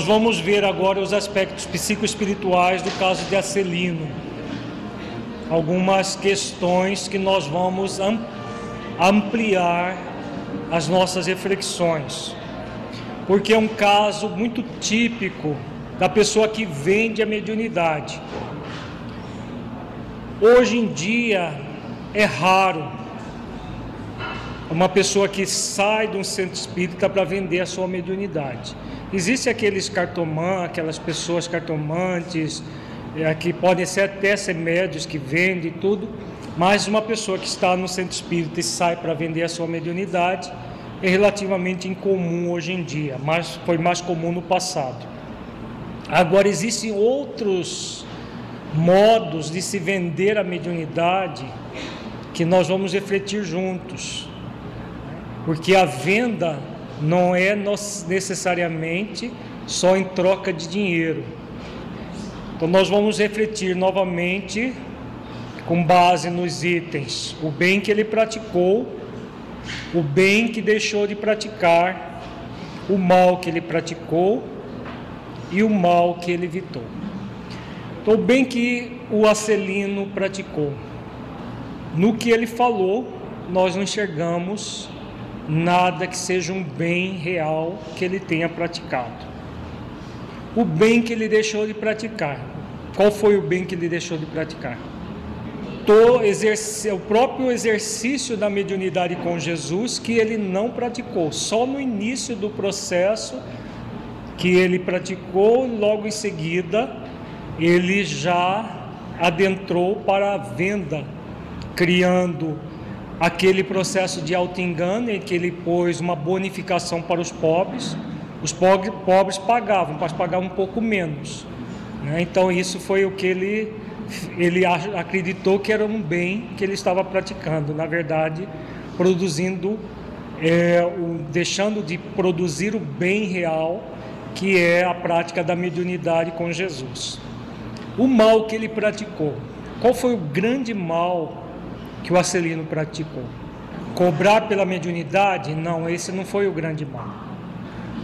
Nós vamos ver agora os aspectos psicoespirituais do caso de Acelino. Algumas questões que nós vamos ampliar as nossas reflexões. Porque é um caso muito típico da pessoa que vende a mediunidade. Hoje em dia é raro uma pessoa que sai de um centro espírita para vender a sua mediunidade. Existem aqueles cartomantes, aquelas pessoas cartomantes, é, que podem ser até ser médios que vendem tudo, mas uma pessoa que está no centro espírita e sai para vender a sua mediunidade é relativamente incomum hoje em dia, mas foi mais comum no passado. Agora existem outros modos de se vender a mediunidade que nós vamos refletir juntos. Porque a venda não é necessariamente só em troca de dinheiro. Então nós vamos refletir novamente com base nos itens, o bem que ele praticou, o bem que deixou de praticar, o mal que ele praticou e o mal que ele evitou. Então, o bem que o Acelino praticou, no que ele falou, nós não enxergamos nada que seja um bem real que ele tenha praticado. O bem que ele deixou de praticar. Qual foi o bem que ele deixou de praticar? o próprio exercício da mediunidade com Jesus que ele não praticou, só no início do processo que ele praticou, logo em seguida ele já adentrou para a venda, criando aquele processo de auto-engano em que ele pôs uma bonificação para os pobres. Os pobres, pagavam, mas pagavam um pouco menos. Né? Então isso foi o que ele, ele acreditou que era um bem que ele estava praticando. Na verdade, produzindo, é, o, deixando de produzir o bem real, que é a prática da mediunidade com Jesus. O mal que ele praticou. Qual foi o grande mal que o Acelino praticou. Cobrar pela mediunidade, não, esse não foi o grande mal.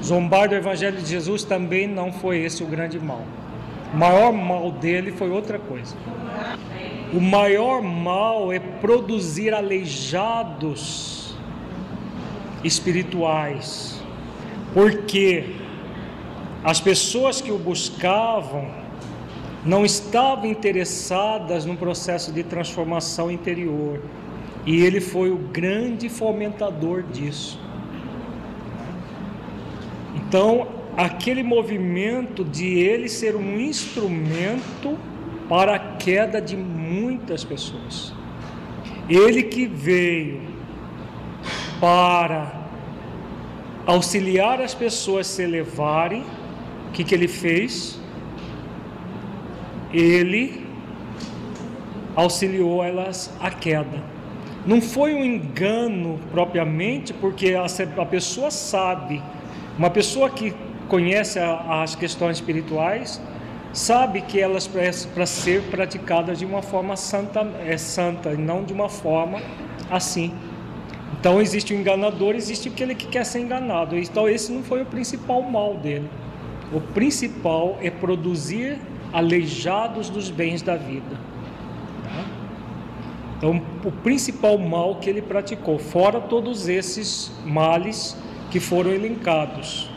Zombar do Evangelho de Jesus também não foi esse o grande mal. O maior mal dele foi outra coisa. O maior mal é produzir aleijados espirituais, porque as pessoas que o buscavam não estavam interessadas no processo de transformação interior. E ele foi o grande fomentador disso. Então, aquele movimento de ele ser um instrumento para a queda de muitas pessoas. Ele que veio para auxiliar as pessoas a se elevarem, o que, que ele fez? Ele auxiliou elas à queda. Não foi um engano propriamente, porque a, pessoa sabe, uma pessoa que conhece as questões espirituais, sabe que elas para ser praticadas de uma forma santa é santa e não de uma forma assim. Então existe o enganador, existe aquele que quer ser enganado. Então esse não foi o principal mal dele. O principal é produzir aleijados dos bens da vida. Então o principal mal que ele praticou, fora todos esses males que foram elencados.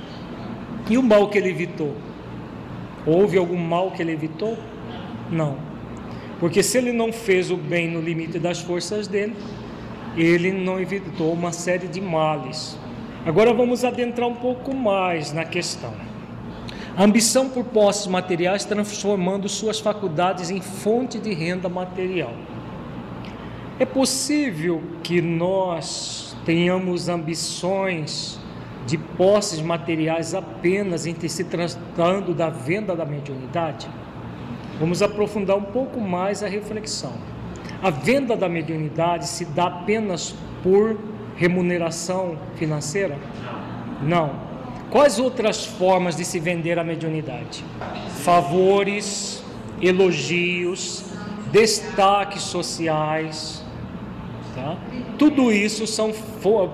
E o mal que ele evitou? Houve algum mal que ele evitou? Não. Porque se ele não fez o bem no limite das forças dele, ele não evitou uma série de males. Agora vamos adentrar um pouco mais na questão. A ambição por posses materiais transformando suas faculdades em fonte de renda material. É possível que nós tenhamos ambições de posses materiais apenas em se tratando da venda da mediunidade? Vamos aprofundar um pouco mais a reflexão. A venda da mediunidade se dá apenas por remuneração financeira? Não. Quais outras formas de se vender a mediunidade? Favores, elogios, destaques sociais. Tá? Tudo isso são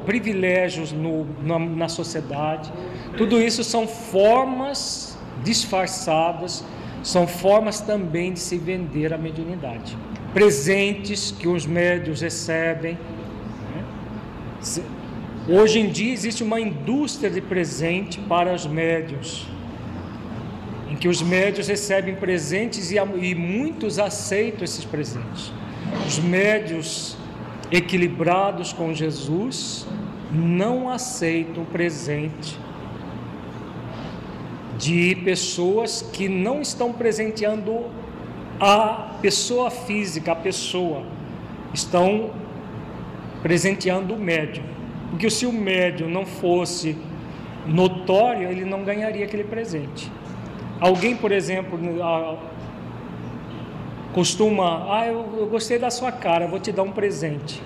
privilégios no, na, na sociedade, tudo isso são formas disfarçadas, são formas também de se vender a mediunidade presentes que os médios recebem. Né? Hoje em dia existe uma indústria de presente para os médios, em que os médios recebem presentes e, e muitos aceitam esses presentes. Os médios equilibrados com Jesus não aceitam presente de pessoas que não estão presenteando a pessoa física, a pessoa, estão presenteando o médium. Porque se o médium não fosse notório, ele não ganharia aquele presente. Alguém, por exemplo, costuma, ah, eu, gostei da sua cara, vou te dar um presente.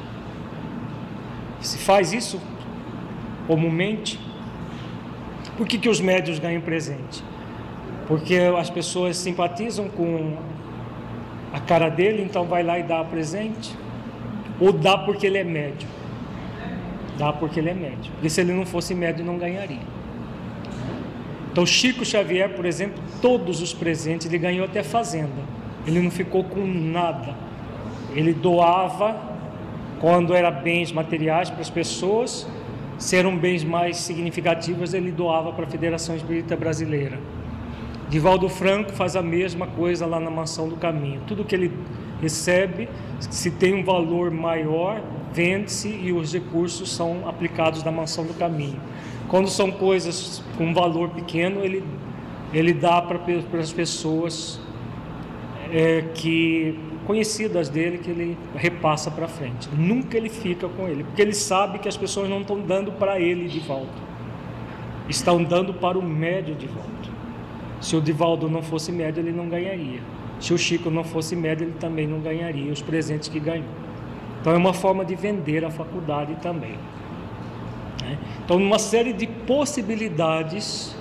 Se faz isso comumente, por que, que os médios ganham presente? Porque as pessoas simpatizam com a cara dele, então vai lá e dá presente? Ou dá porque ele é médio? Dá porque ele é médio. Porque se ele não fosse médio, não ganharia. Então, Chico Xavier, por exemplo, todos os presentes, ele ganhou até fazenda. Ele não ficou com nada. Ele doava quando era bens materiais para as pessoas, se eram bens mais significativos, ele doava para a Federação Espírita Brasileira. Divaldo Franco faz a mesma coisa lá na Mansão do Caminho. Tudo que ele recebe, se tem um valor maior, vende-se e os recursos são aplicados na Mansão do Caminho. Quando são coisas com valor pequeno, ele, ele dá para as pessoas é, que conhecidas dele que ele repassa para frente. Nunca ele fica com ele, porque ele sabe que as pessoas não estão dando para ele de volta, estão dando para o médio de volta. Se o Divaldo não fosse médio, ele não ganharia. Se o Chico não fosse médio, ele também não ganharia os presentes que ganhou. Então é uma forma de vender a faculdade também. Né? Então, uma série de possibilidades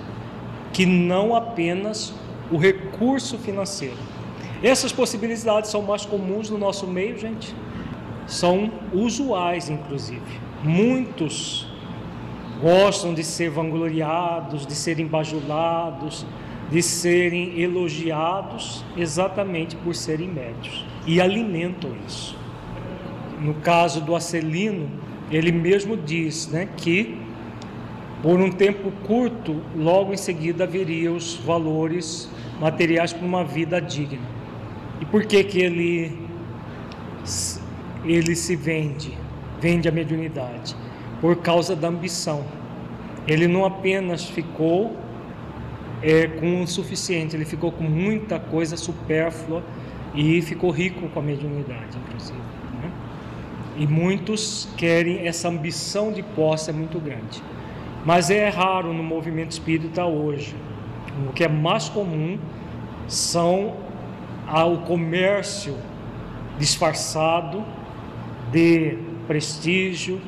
que não apenas o recurso financeiro. Essas possibilidades são mais comuns no nosso meio, gente. São usuais, inclusive. Muitos gostam de ser vangloriados, de serem bajulados, de serem elogiados exatamente por serem médios e alimentam isso. No caso do Acelino, ele mesmo diz né, que por um tempo curto, logo em seguida haveria os valores materiais para uma vida digna. E por que que ele ele se vende, vende a mediunidade? Por causa da ambição. Ele não apenas ficou é, com o suficiente, ele ficou com muita coisa supérflua e ficou rico com a mediunidade, inclusive. Né? E muitos querem, essa ambição de posse é muito grande. Mas é raro no movimento espírita hoje. O que é mais comum são o comércio disfarçado de prestígio,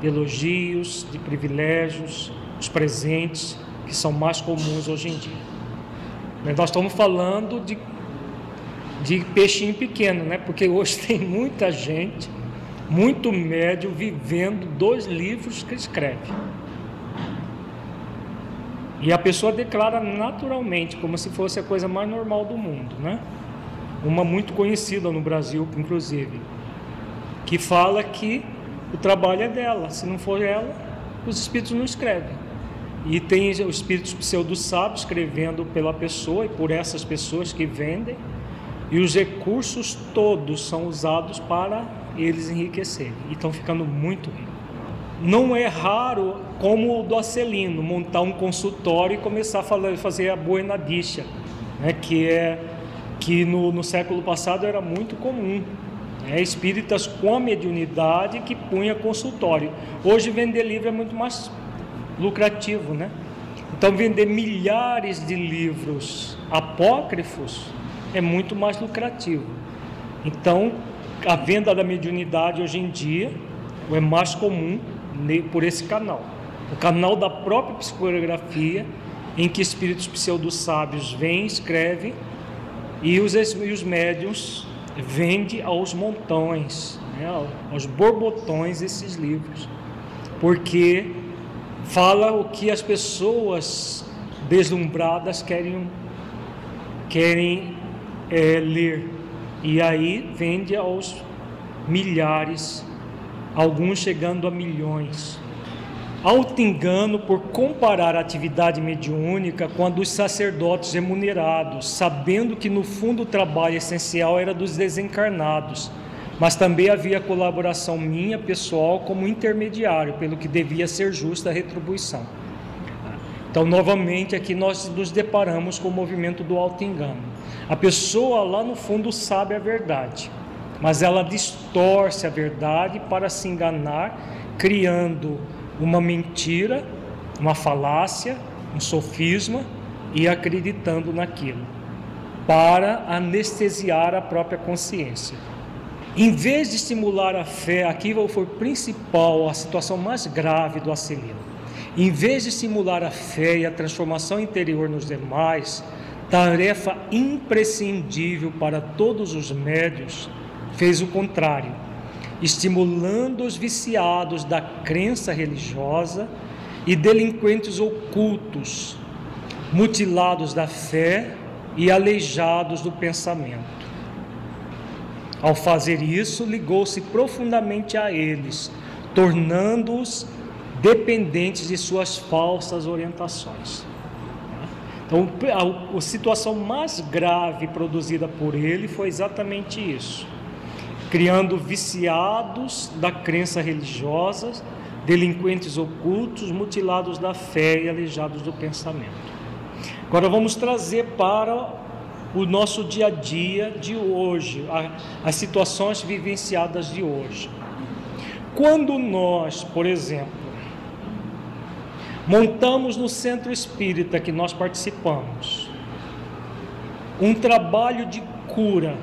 de elogios, de privilégios, os presentes que são mais comuns hoje em dia. Nós estamos falando de, de peixinho pequeno, né? Porque hoje tem muita gente muito médio vivendo dois livros que escreve. E a pessoa declara naturalmente, como se fosse a coisa mais normal do mundo, né? Uma muito conhecida no Brasil, inclusive, que fala que o trabalho é dela, se não for ela, os espíritos não escrevem. E tem os espíritos pseudo-sábios escrevendo pela pessoa e por essas pessoas que vendem, e os recursos todos são usados para eles enriquecerem, e estão ficando muito ricos. Não é raro, como o do Acelino, montar um consultório e começar a falar, fazer a boenadicha, né, que é que no, no século passado era muito comum. Né, espíritas com a mediunidade que punha consultório. Hoje vender livro é muito mais lucrativo, né? Então vender milhares de livros apócrifos é muito mais lucrativo. Então a venda da mediunidade hoje em dia é mais comum por esse canal. O canal da própria psicografia, em que espíritos pseudo-sábios vêm, escrevem, e os, os médiums vendem aos montões, né, aos borbotões esses livros, porque fala o que as pessoas deslumbradas querem, querem é, ler, e aí vende aos milhares alguns chegando a milhões. Auto-engano por comparar a atividade mediúnica com a dos sacerdotes remunerados, sabendo que no fundo o trabalho essencial era dos desencarnados, mas também havia colaboração minha pessoal como intermediário, pelo que devia ser justa a retribuição. Então, novamente, aqui nós nos deparamos com o movimento do auto-engano. A pessoa lá no fundo sabe a verdade, mas ela distorce a verdade para se enganar, criando uma mentira, uma falácia, um sofisma e acreditando naquilo, para anestesiar a própria consciência. Em vez de estimular a fé, aqui foi principal, a situação mais grave do acelino. Em vez de estimular a fé e a transformação interior nos demais, tarefa imprescindível para todos os médios, fez o contrário, estimulando os viciados da crença religiosa e delinquentes ocultos, mutilados da fé e aleijados do pensamento. Ao fazer isso, ligou-se profundamente a eles, tornando-os dependentes de suas falsas orientações. Então, a, a situação mais grave produzida por ele foi exatamente isso criando viciados da crença religiosa, delinquentes ocultos, mutilados da fé e aleijados do pensamento. Agora vamos trazer para o nosso dia a dia de hoje, as situações vivenciadas de hoje. Quando nós, por exemplo, montamos no centro espírita que nós participamos um trabalho de cura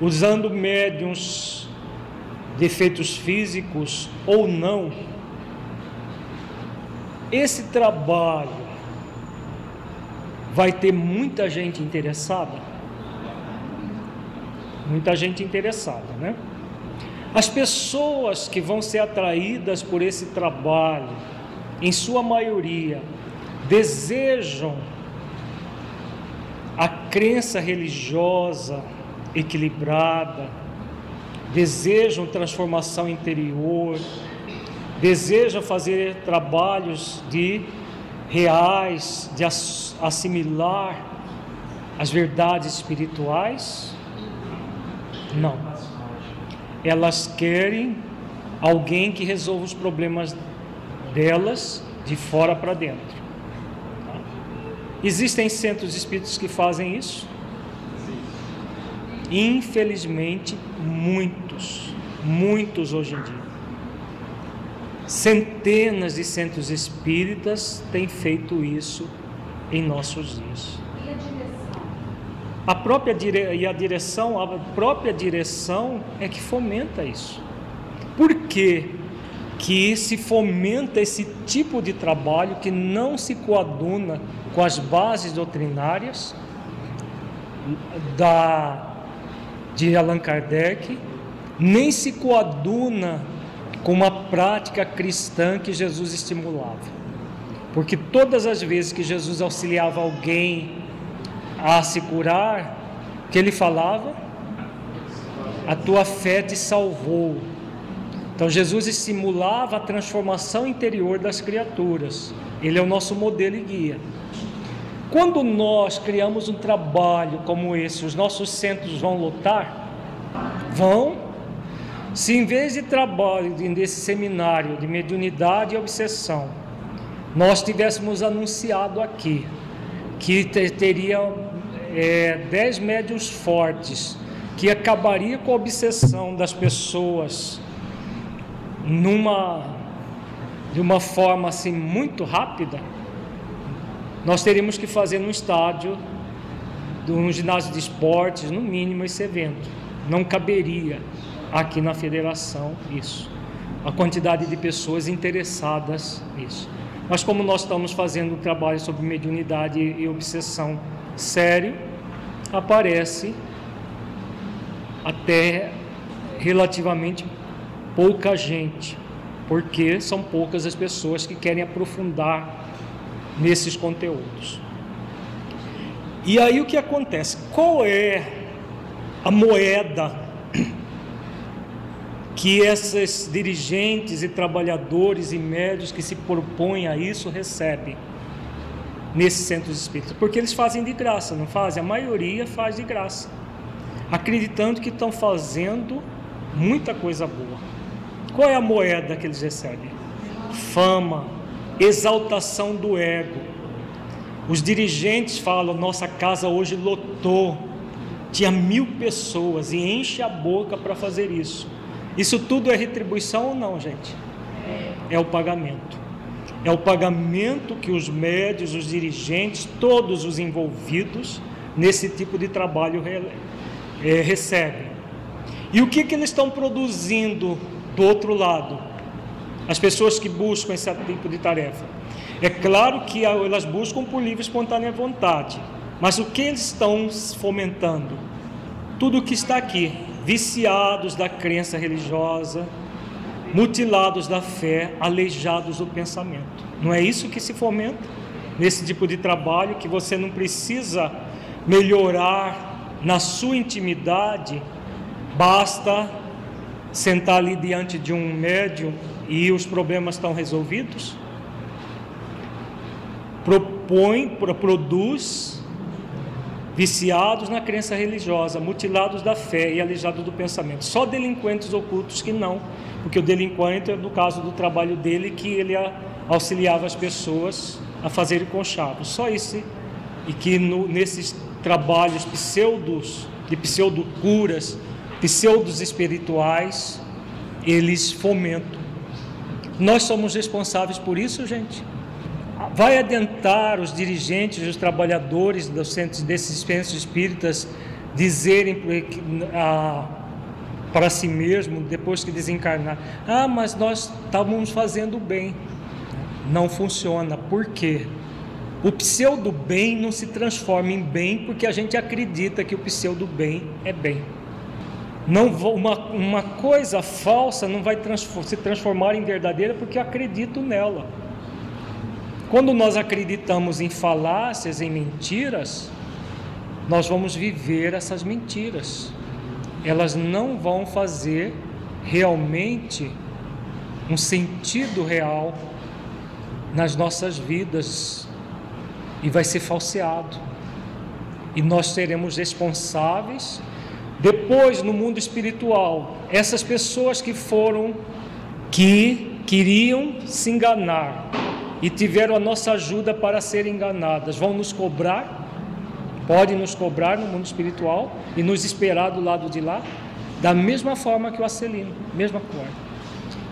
usando médiums de efeitos físicos ou não, esse trabalho vai ter muita gente interessada? Muita gente interessada, né? As pessoas que vão ser atraídas por esse trabalho, em sua maioria, desejam a crença religiosa, equilibrada, desejam transformação interior, desejam fazer trabalhos de reais, de assimilar as verdades espirituais? Não. Elas querem alguém que resolva os problemas delas de fora para dentro. Existem centros espíritos que fazem isso? Infelizmente, muitos, muitos hoje em dia. Centenas de centros espíritas têm feito isso em nossos dias. A própria dire... e a direção, a própria direção é que fomenta isso. Por que que se fomenta esse tipo de trabalho que não se coaduna com as bases doutrinárias da de Allan Kardec, nem se coaduna com uma prática cristã que Jesus estimulava. Porque todas as vezes que Jesus auxiliava alguém a se curar, que ele falava, a tua fé te salvou. Então Jesus estimulava a transformação interior das criaturas. Ele é o nosso modelo e guia. Quando nós criamos um trabalho como esse, os nossos centros vão lotar? Vão. Se em vez de trabalho desse seminário de mediunidade e obsessão, nós tivéssemos anunciado aqui que teria é, dez médios fortes, que acabaria com a obsessão das pessoas numa de uma forma assim muito rápida, nós teríamos que fazer no estádio, num ginásio de esportes, no mínimo esse evento. Não caberia aqui na federação isso. A quantidade de pessoas interessadas nisso. Mas como nós estamos fazendo um trabalho sobre mediunidade e obsessão sério, aparece até relativamente pouca gente, porque são poucas as pessoas que querem aprofundar nesses conteúdos. E aí o que acontece? Qual é a moeda que esses dirigentes e trabalhadores e médios que se propõem a isso recebem nesses centros espíritas? Porque eles fazem de graça, não fazem? A maioria faz de graça, acreditando que estão fazendo muita coisa boa. Qual é a moeda que eles recebem? Fama, exaltação do ego. Os dirigentes falam: nossa casa hoje lotou, tinha mil pessoas e enche a boca para fazer isso. Isso tudo é retribuição ou não, gente? É o pagamento. É o pagamento que os médios, os dirigentes, todos os envolvidos nesse tipo de trabalho é, recebem. E o que, que eles estão produzindo do outro lado? as pessoas que buscam esse tipo de tarefa. É claro que elas buscam por livre e espontânea vontade, mas o que eles estão fomentando? Tudo o que está aqui, viciados da crença religiosa, mutilados da fé, aleijados do pensamento. Não é isso que se fomenta nesse tipo de trabalho que você não precisa melhorar na sua intimidade, basta sentar ali diante de um médium e os problemas estão resolvidos? Propõe, produz viciados na crença religiosa, mutilados da fé e aleijados do pensamento. Só delinquentes ocultos que não, porque o delinquente no caso do trabalho dele que ele auxiliava as pessoas a fazerem conchavos. Só isso. E que no, nesses trabalhos pseudos, de pseudo-curas, pseudos espirituais, eles fomentam nós somos responsáveis por isso, gente. Vai adentrar os dirigentes, os trabalhadores dos centros, desses centros espíritas dizerem para si mesmo, depois que desencarnar: Ah, mas nós estávamos fazendo bem. Não funciona. Por quê? O pseudo bem não se transforma em bem porque a gente acredita que o pseudo bem é bem. Não, uma, uma coisa falsa não vai se transformar em verdadeira porque eu acredito nela. Quando nós acreditamos em falácias, em mentiras, nós vamos viver essas mentiras. Elas não vão fazer realmente um sentido real nas nossas vidas e vai ser falseado. E nós seremos responsáveis depois, no mundo espiritual, essas pessoas que foram, que queriam se enganar e tiveram a nossa ajuda para serem enganadas, vão nos cobrar, podem nos cobrar no mundo espiritual e nos esperar do lado de lá, da mesma forma que o Acelino, mesma coisa.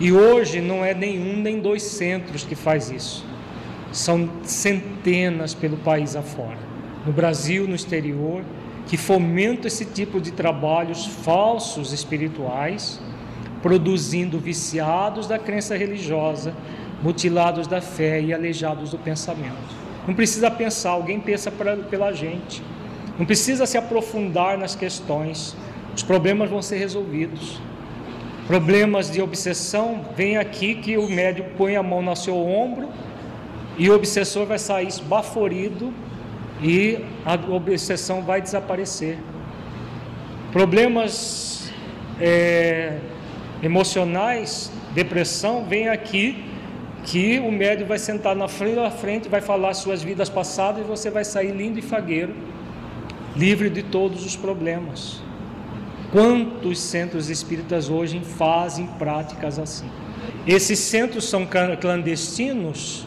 E hoje não é nenhum nem dois centros que faz isso. São centenas pelo país afora. No Brasil, no exterior, que fomentam esse tipo de trabalhos falsos espirituais, produzindo viciados da crença religiosa, mutilados da fé e aleijados do pensamento. Não precisa pensar, alguém pensa pra, pela gente. Não precisa se aprofundar nas questões. Os problemas vão ser resolvidos. Problemas de obsessão, vem aqui que o médico põe a mão no seu ombro e o obsessor vai sair esbaforido e a obsessão vai desaparecer. Problemas é, emocionais, depressão, vem aqui que o médico vai sentar na frente, na frente, vai falar suas vidas passadas e você vai sair lindo e fagueiro, livre de todos os problemas. Quantos centros espíritas hoje fazem práticas assim? Esses centros são clandestinos,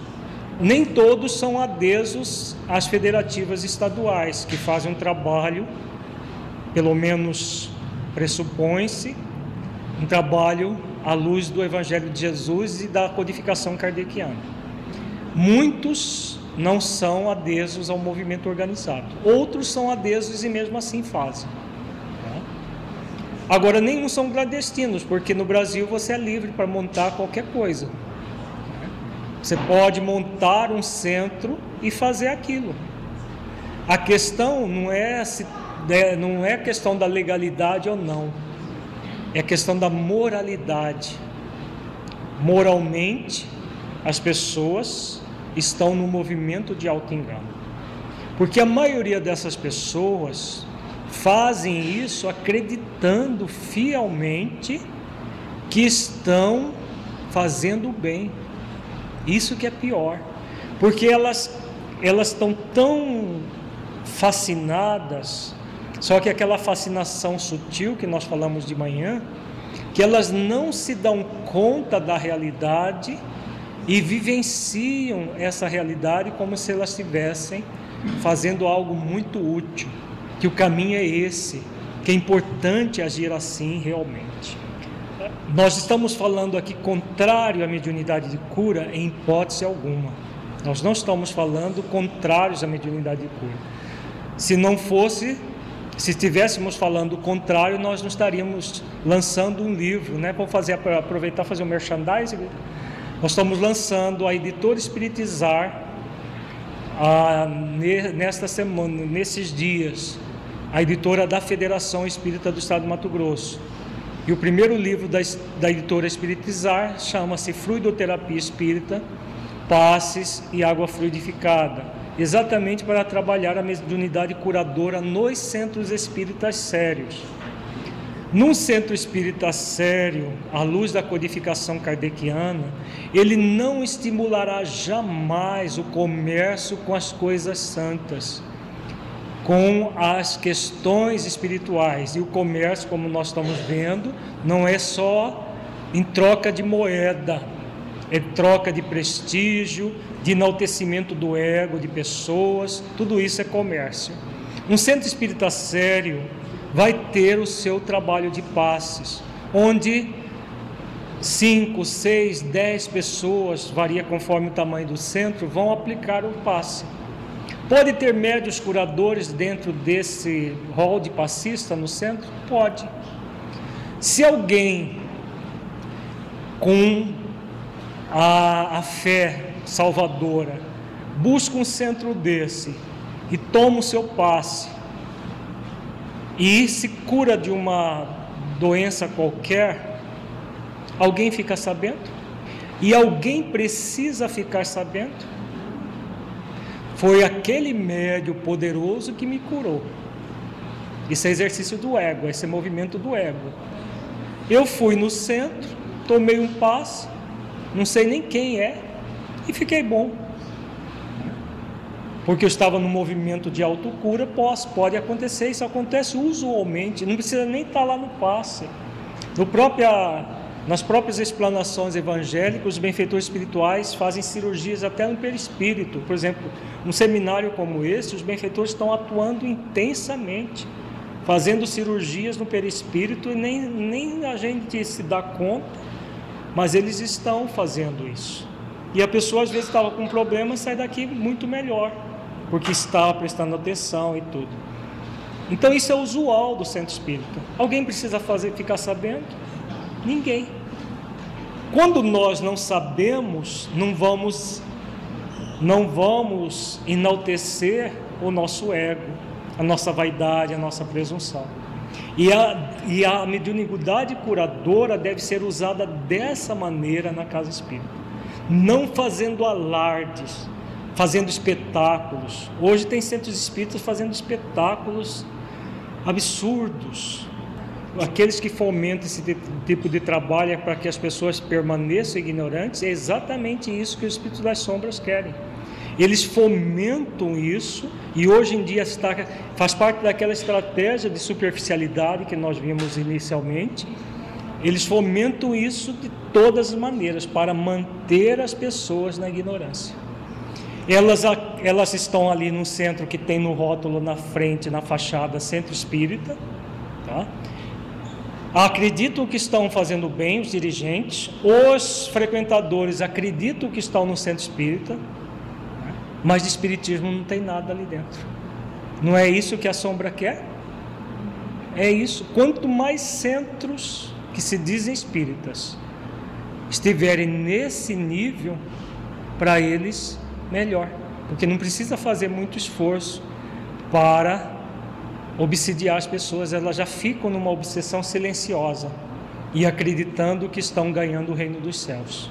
nem todos são adesos às federativas estaduais, que fazem um trabalho, pelo menos pressupõe-se, um trabalho à luz do Evangelho de Jesus e da codificação kardeciana. Muitos não são adesos ao movimento organizado, outros são adesos e mesmo assim fazem. Agora, nenhum são clandestinos, porque no Brasil você é livre para montar qualquer coisa. Você pode montar um centro e fazer aquilo. A questão não é se né, não é questão da legalidade ou não. É questão da moralidade. Moralmente, as pessoas estão no movimento de auto-engano. Porque a maioria dessas pessoas fazem isso acreditando fielmente que estão fazendo o bem. Isso que é pior, porque elas elas estão tão fascinadas, só que aquela fascinação sutil que nós falamos de manhã, que elas não se dão conta da realidade e vivenciam essa realidade como se elas estivessem fazendo algo muito útil, que o caminho é esse, que é importante agir assim realmente. Nós estamos falando aqui contrário à mediunidade de cura em hipótese alguma. Nós não estamos falando contrários à mediunidade de cura. Se não fosse, se estivéssemos falando o contrário, nós não estaríamos lançando um livro, né? Vamos fazer aproveitar fazer um merchandising. Nós estamos lançando a editora Espiritizar nesta semana, nesses dias, a editora da Federação Espírita do Estado de Mato Grosso. E o primeiro livro da, da editora Espiritizar chama-se Fluidoterapia Espírita, Passes e Água Fluidificada, exatamente para trabalhar a mediunidade curadora nos centros espíritas sérios. Num centro espírita sério, à luz da codificação kardeciana, ele não estimulará jamais o comércio com as coisas santas com as questões espirituais. E o comércio, como nós estamos vendo, não é só em troca de moeda, é troca de prestígio, de enaltecimento do ego de pessoas, tudo isso é comércio. Um centro espírita sério vai ter o seu trabalho de passes, onde cinco, seis, dez pessoas, varia conforme o tamanho do centro, vão aplicar o passe. Pode ter médios curadores dentro desse hall de passista no centro? Pode. Se alguém com a, a fé salvadora busca um centro desse e toma o seu passe e se cura de uma doença qualquer, alguém fica sabendo? E alguém precisa ficar sabendo? Foi aquele médio poderoso que me curou. Isso é exercício do ego, esse é movimento do ego. Eu fui no centro, tomei um passe, não sei nem quem é, e fiquei bom. Porque eu estava no movimento de autocura, pode, pode acontecer, isso acontece usualmente, não precisa nem estar lá no passe. No própria nas próprias explanações evangélicas, os benfeitores espirituais fazem cirurgias até no perispírito. Por exemplo, num seminário como esse, os benfeitores estão atuando intensamente, fazendo cirurgias no perispírito e nem, nem a gente se dá conta, mas eles estão fazendo isso. E a pessoa às vezes estava com um problema e sai daqui muito melhor, porque estava prestando atenção e tudo. Então isso é usual do centro espírita. Alguém precisa fazer, ficar sabendo? Ninguém. Quando nós não sabemos, não vamos não vamos enaltecer o nosso ego, a nossa vaidade, a nossa presunção. E a, e a mediunidade curadora deve ser usada dessa maneira na casa espírita, não fazendo alardes, fazendo espetáculos. Hoje tem centros espíritas fazendo espetáculos absurdos. Aqueles que fomentam esse tipo de trabalho é para que as pessoas permaneçam ignorantes, é exatamente isso que os espíritos das sombras querem. Eles fomentam isso e hoje em dia está, faz parte daquela estratégia de superficialidade que nós vimos inicialmente. Eles fomentam isso de todas as maneiras para manter as pessoas na ignorância. Elas, elas estão ali no centro que tem no rótulo na frente, na fachada, Centro Espírita. Tá? Acreditam que estão fazendo bem os dirigentes, os frequentadores acreditam que estão no Centro Espírita mas de espiritismo não tem nada ali dentro. Não é isso que a sombra quer? É isso. Quanto mais centros que se dizem espíritas estiverem nesse nível, para eles, melhor. Porque não precisa fazer muito esforço para obsidiar as pessoas, elas já ficam numa obsessão silenciosa e acreditando que estão ganhando o reino dos céus.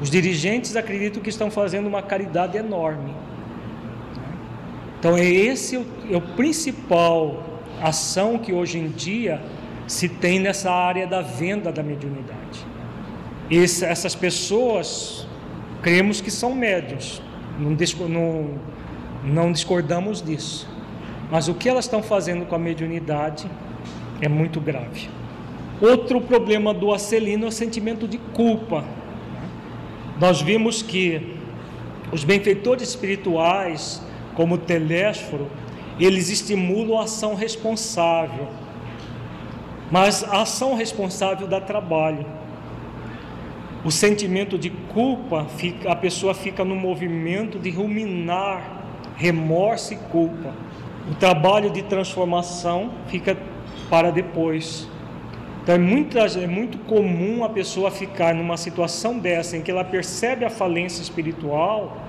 Os dirigentes acreditam que estão fazendo uma caridade enorme. Então, é esse o, é o principal ação que hoje em dia se tem nessa área da venda da mediunidade. Esse, essas pessoas, cremos que são médios, não, não, não discordamos disso. Mas o que elas estão fazendo com a mediunidade é muito grave. Outro problema do acelino é o sentimento de culpa. Nós vimos que os benfeitores espirituais, como telésforo, eles estimulam a ação responsável. Mas a ação responsável dá trabalho. O sentimento de culpa, a pessoa fica no movimento de ruminar remorso e culpa. O trabalho de transformação fica para depois. Então é muito, é muito comum a pessoa ficar numa situação dessa, em que ela percebe a falência espiritual,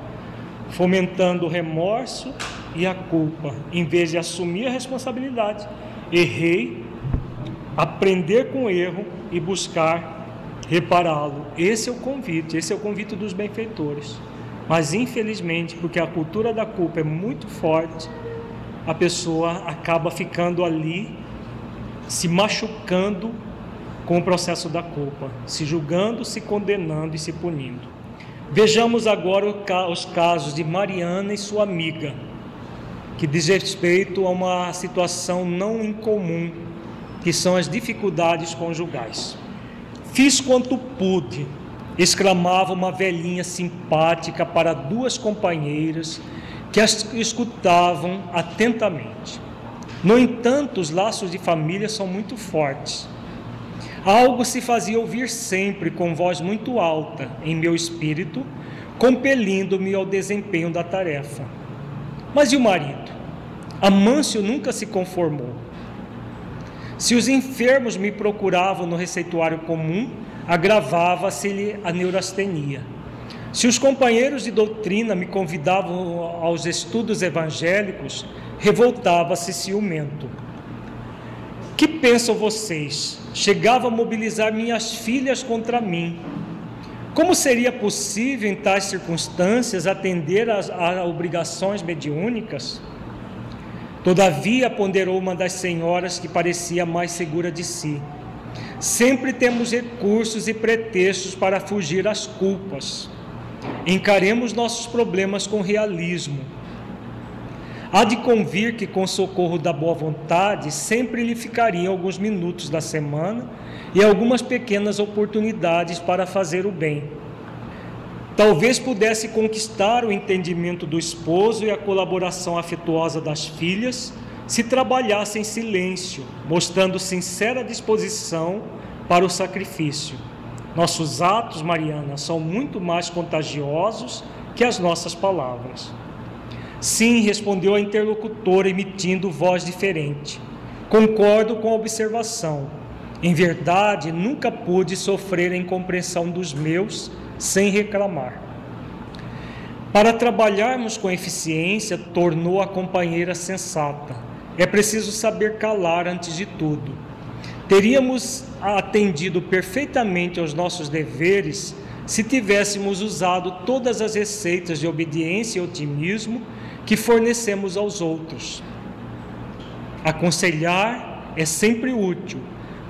fomentando o remorso e a culpa, em vez de assumir a responsabilidade. Errei, aprender com o erro e buscar repará-lo. Esse é o convite, esse é o convite dos benfeitores. Mas infelizmente, porque a cultura da culpa é muito forte, a pessoa acaba ficando ali se machucando com o processo da culpa, se julgando, se condenando e se punindo. Vejamos agora os casos de Mariana e sua amiga, que diz respeito a uma situação não incomum, que são as dificuldades conjugais. Fiz quanto pude, exclamava uma velhinha simpática para duas companheiras que as escutavam atentamente. No entanto, os laços de família são muito fortes Algo se fazia ouvir sempre com voz muito alta em meu espírito, compelindo-me ao desempenho da tarefa. Mas e o marido? Amâncio nunca se conformou. Se os enfermos me procuravam no receituário comum, agravava-se-lhe a neurastenia. Se os companheiros de doutrina me convidavam aos estudos evangélicos, revoltava-se ciumento. Que pensam vocês? Chegava a mobilizar minhas filhas contra mim. Como seria possível, em tais circunstâncias, atender às, obrigações mediúnicas? Todavia, ponderou uma das senhoras que parecia mais segura de si. Sempre temos recursos e pretextos para fugir às culpas. Encaremos nossos problemas com realismo Há de convir que, com socorro da boa vontade, sempre lhe ficariam alguns minutos da semana e algumas pequenas oportunidades para fazer o bem. Talvez pudesse conquistar o entendimento do esposo e a colaboração afetuosa das filhas se trabalhasse em silêncio, mostrando sincera disposição para o sacrifício. Nossos atos, Mariana, são muito mais contagiosos que as nossas palavras. Sim, respondeu a interlocutora, emitindo voz diferente. Concordo com a observação. Em verdade, nunca pude sofrer a incompreensão dos meus sem reclamar. Para trabalharmos com eficiência, tornou a companheira sensata. É preciso saber calar antes de tudo. teríamos atendido perfeitamente aos nossos deveres se tivéssemos usado todas as receitas de obediência e otimismo que fornecemos aos outros. Aconselhar é sempre útil,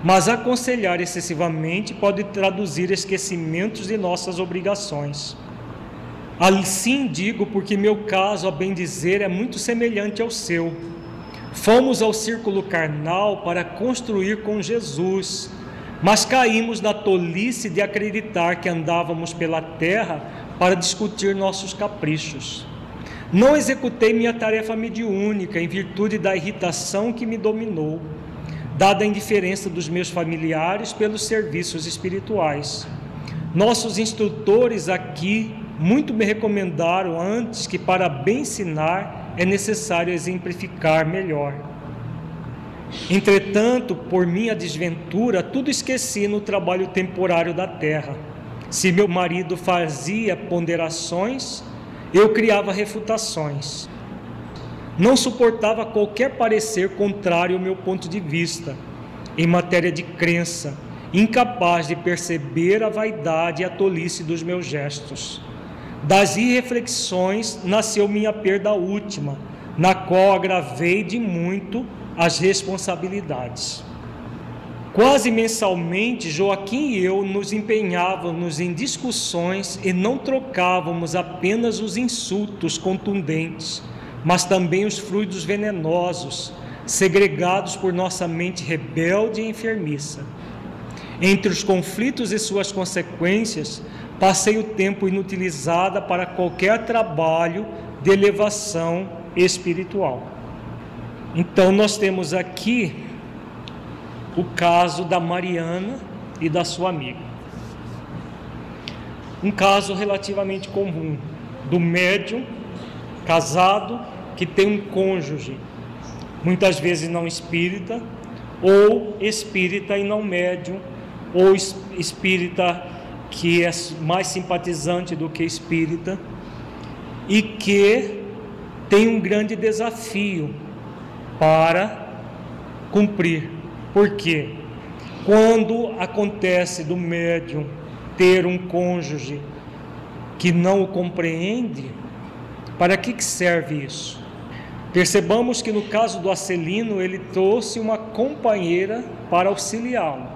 mas aconselhar excessivamente pode traduzir esquecimentos de nossas obrigações. Assim digo porque meu caso, a bem dizer, é muito semelhante ao seu. Fomos ao círculo carnal para construir com Jesus, mas caímos na tolice de acreditar que andávamos pela terra para discutir nossos caprichos. Não executei minha tarefa mediúnica em virtude da irritação que me dominou, dada a indiferença dos meus familiares pelos serviços espirituais. Nossos instrutores aqui muito me recomendaram antes que para bem ensinar é necessário exemplificar melhor. Entretanto, por minha desventura, tudo esqueci no trabalho temporário da terra. Se meu marido fazia ponderações, eu criava refutações. Não suportava qualquer parecer contrário ao meu ponto de vista em matéria de crença, incapaz de perceber a vaidade e a tolice dos meus gestos. Das irreflexões nasceu minha perda última, na qual agravei de muito as responsabilidades. Quase mensalmente, Joaquim e eu nos empenhávamos em discussões e não trocávamos apenas os insultos contundentes, mas também os fluidos venenosos, segregados por nossa mente rebelde e enfermiça. Entre os conflitos e suas consequências, passei o tempo inutilizada para qualquer trabalho de elevação espiritual. Então, nós temos aqui o caso da Mariana e da sua amiga. Um caso relativamente comum do médium casado que tem um cônjuge, muitas vezes não espírita, ou espírita e não médium, ou espírita que é mais simpatizante do que espírita, e que tem um grande desafio para cumprir. Porque quando acontece do médium ter um cônjuge que não o compreende, para que serve isso? Percebamos que no caso do Acelino, ele trouxe uma companheira para auxiliá-lo,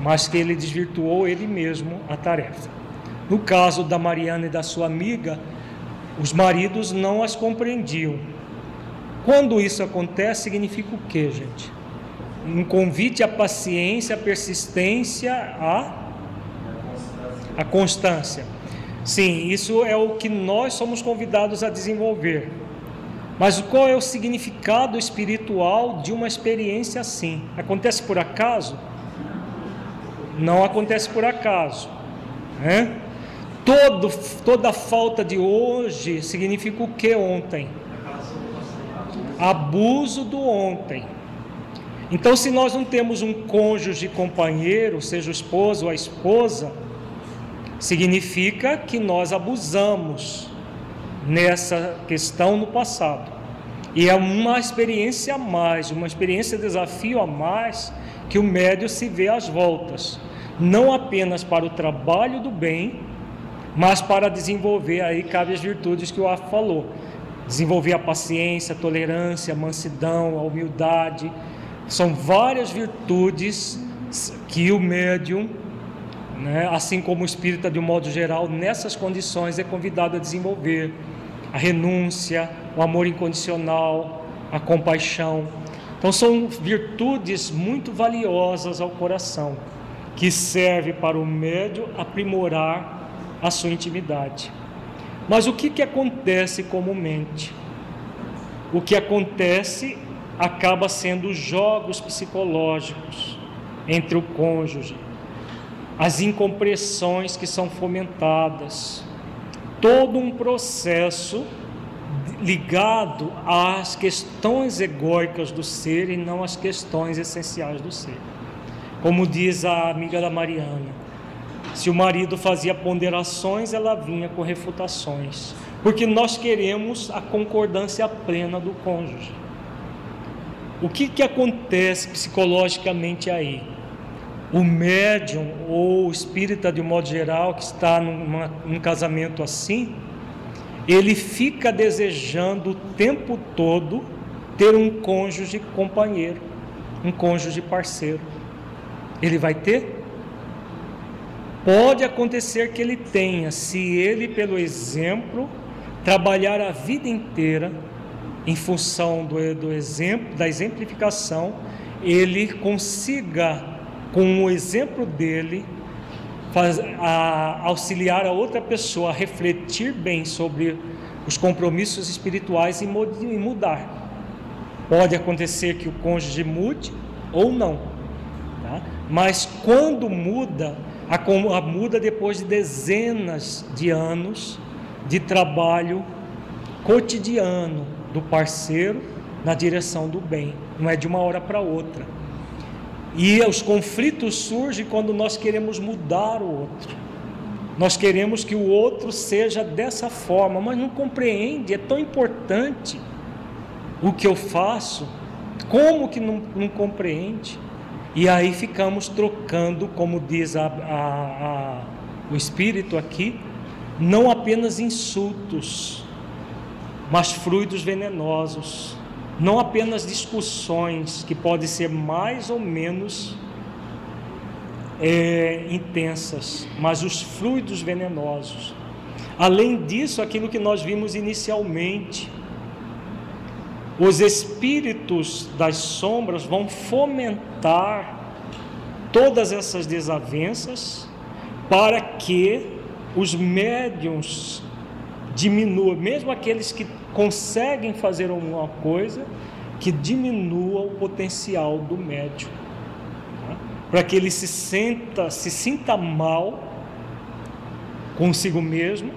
mas que ele desvirtuou ele mesmo a tarefa. No caso da Mariana e da sua amiga, os maridos não as compreendiam. Quando isso acontece, significa o que, gente? Um convite à paciência, à persistência, à, à constância. Sim, isso é o que nós somos convidados a desenvolver. Mas qual é o significado espiritual de uma experiência assim? Acontece por acaso? Não acontece por acaso. Né? Todo, toda falta de hoje significa o que ontem? Abuso do ontem. Então, se nós não temos um cônjuge companheiro, seja o esposo ou a esposa, significa que nós abusamos nessa questão no passado. E é uma experiência a mais, uma experiência desafio a mais que o médio se vê às voltas, não apenas para o trabalho do bem, mas para desenvolver aí cabe as virtudes que o Af falou, desenvolver a paciência, a tolerância, a mansidão, a humildade, são várias virtudes que o médium, né, assim como o espírita de um modo geral, nessas condições é convidado a desenvolver. A renúncia, o amor incondicional, a compaixão. Então são virtudes muito valiosas ao coração, que serve para o médium aprimorar a sua intimidade. Mas o que, que acontece comumente? O que acontece acaba sendo jogos psicológicos entre o cônjuge, as incompreensões que são fomentadas, todo um processo ligado às questões egóicas do ser e não às questões essenciais do ser. Como diz a amiga da Mariana, se o marido fazia ponderações, ela vinha com refutações, porque nós queremos a concordância plena do cônjuge. O que, que acontece psicologicamente aí? O médium ou o espírita, de um modo geral, que está numa, num casamento assim, ele fica desejando o tempo todo ter um cônjuge companheiro, um cônjuge parceiro. Ele vai ter? Pode acontecer que ele tenha, se ele, pelo exemplo, trabalhar a vida inteira em função do, do exemplo, da exemplificação, ele consiga, com o exemplo dele, faz, a, auxiliar a outra pessoa a refletir bem sobre os compromissos espirituais e, e mudar. Pode acontecer que o cônjuge mude ou não, tá? mas quando muda, a, a muda depois de dezenas de anos de trabalho cotidiano do parceiro na direção do bem, não é de uma hora para outra. E os conflitos surgem quando nós queremos mudar o outro. Nós queremos que o outro seja dessa forma, mas não compreende, é tão importante o que eu faço, como que não, não compreende? E aí ficamos trocando, como diz a, a, a, o Espírito aqui, não apenas insultos, mas fluidos venenosos, não apenas discussões que podem ser mais ou menos é, intensas, mas os fluidos venenosos. Além disso, aquilo que nós vimos inicialmente, os espíritos das sombras vão fomentar todas essas desavenças para que os médiums diminuam, mesmo aqueles que conseguem fazer alguma coisa, que diminua o potencial do médium, tá? para que ele se sinta, se sinta mal consigo mesmo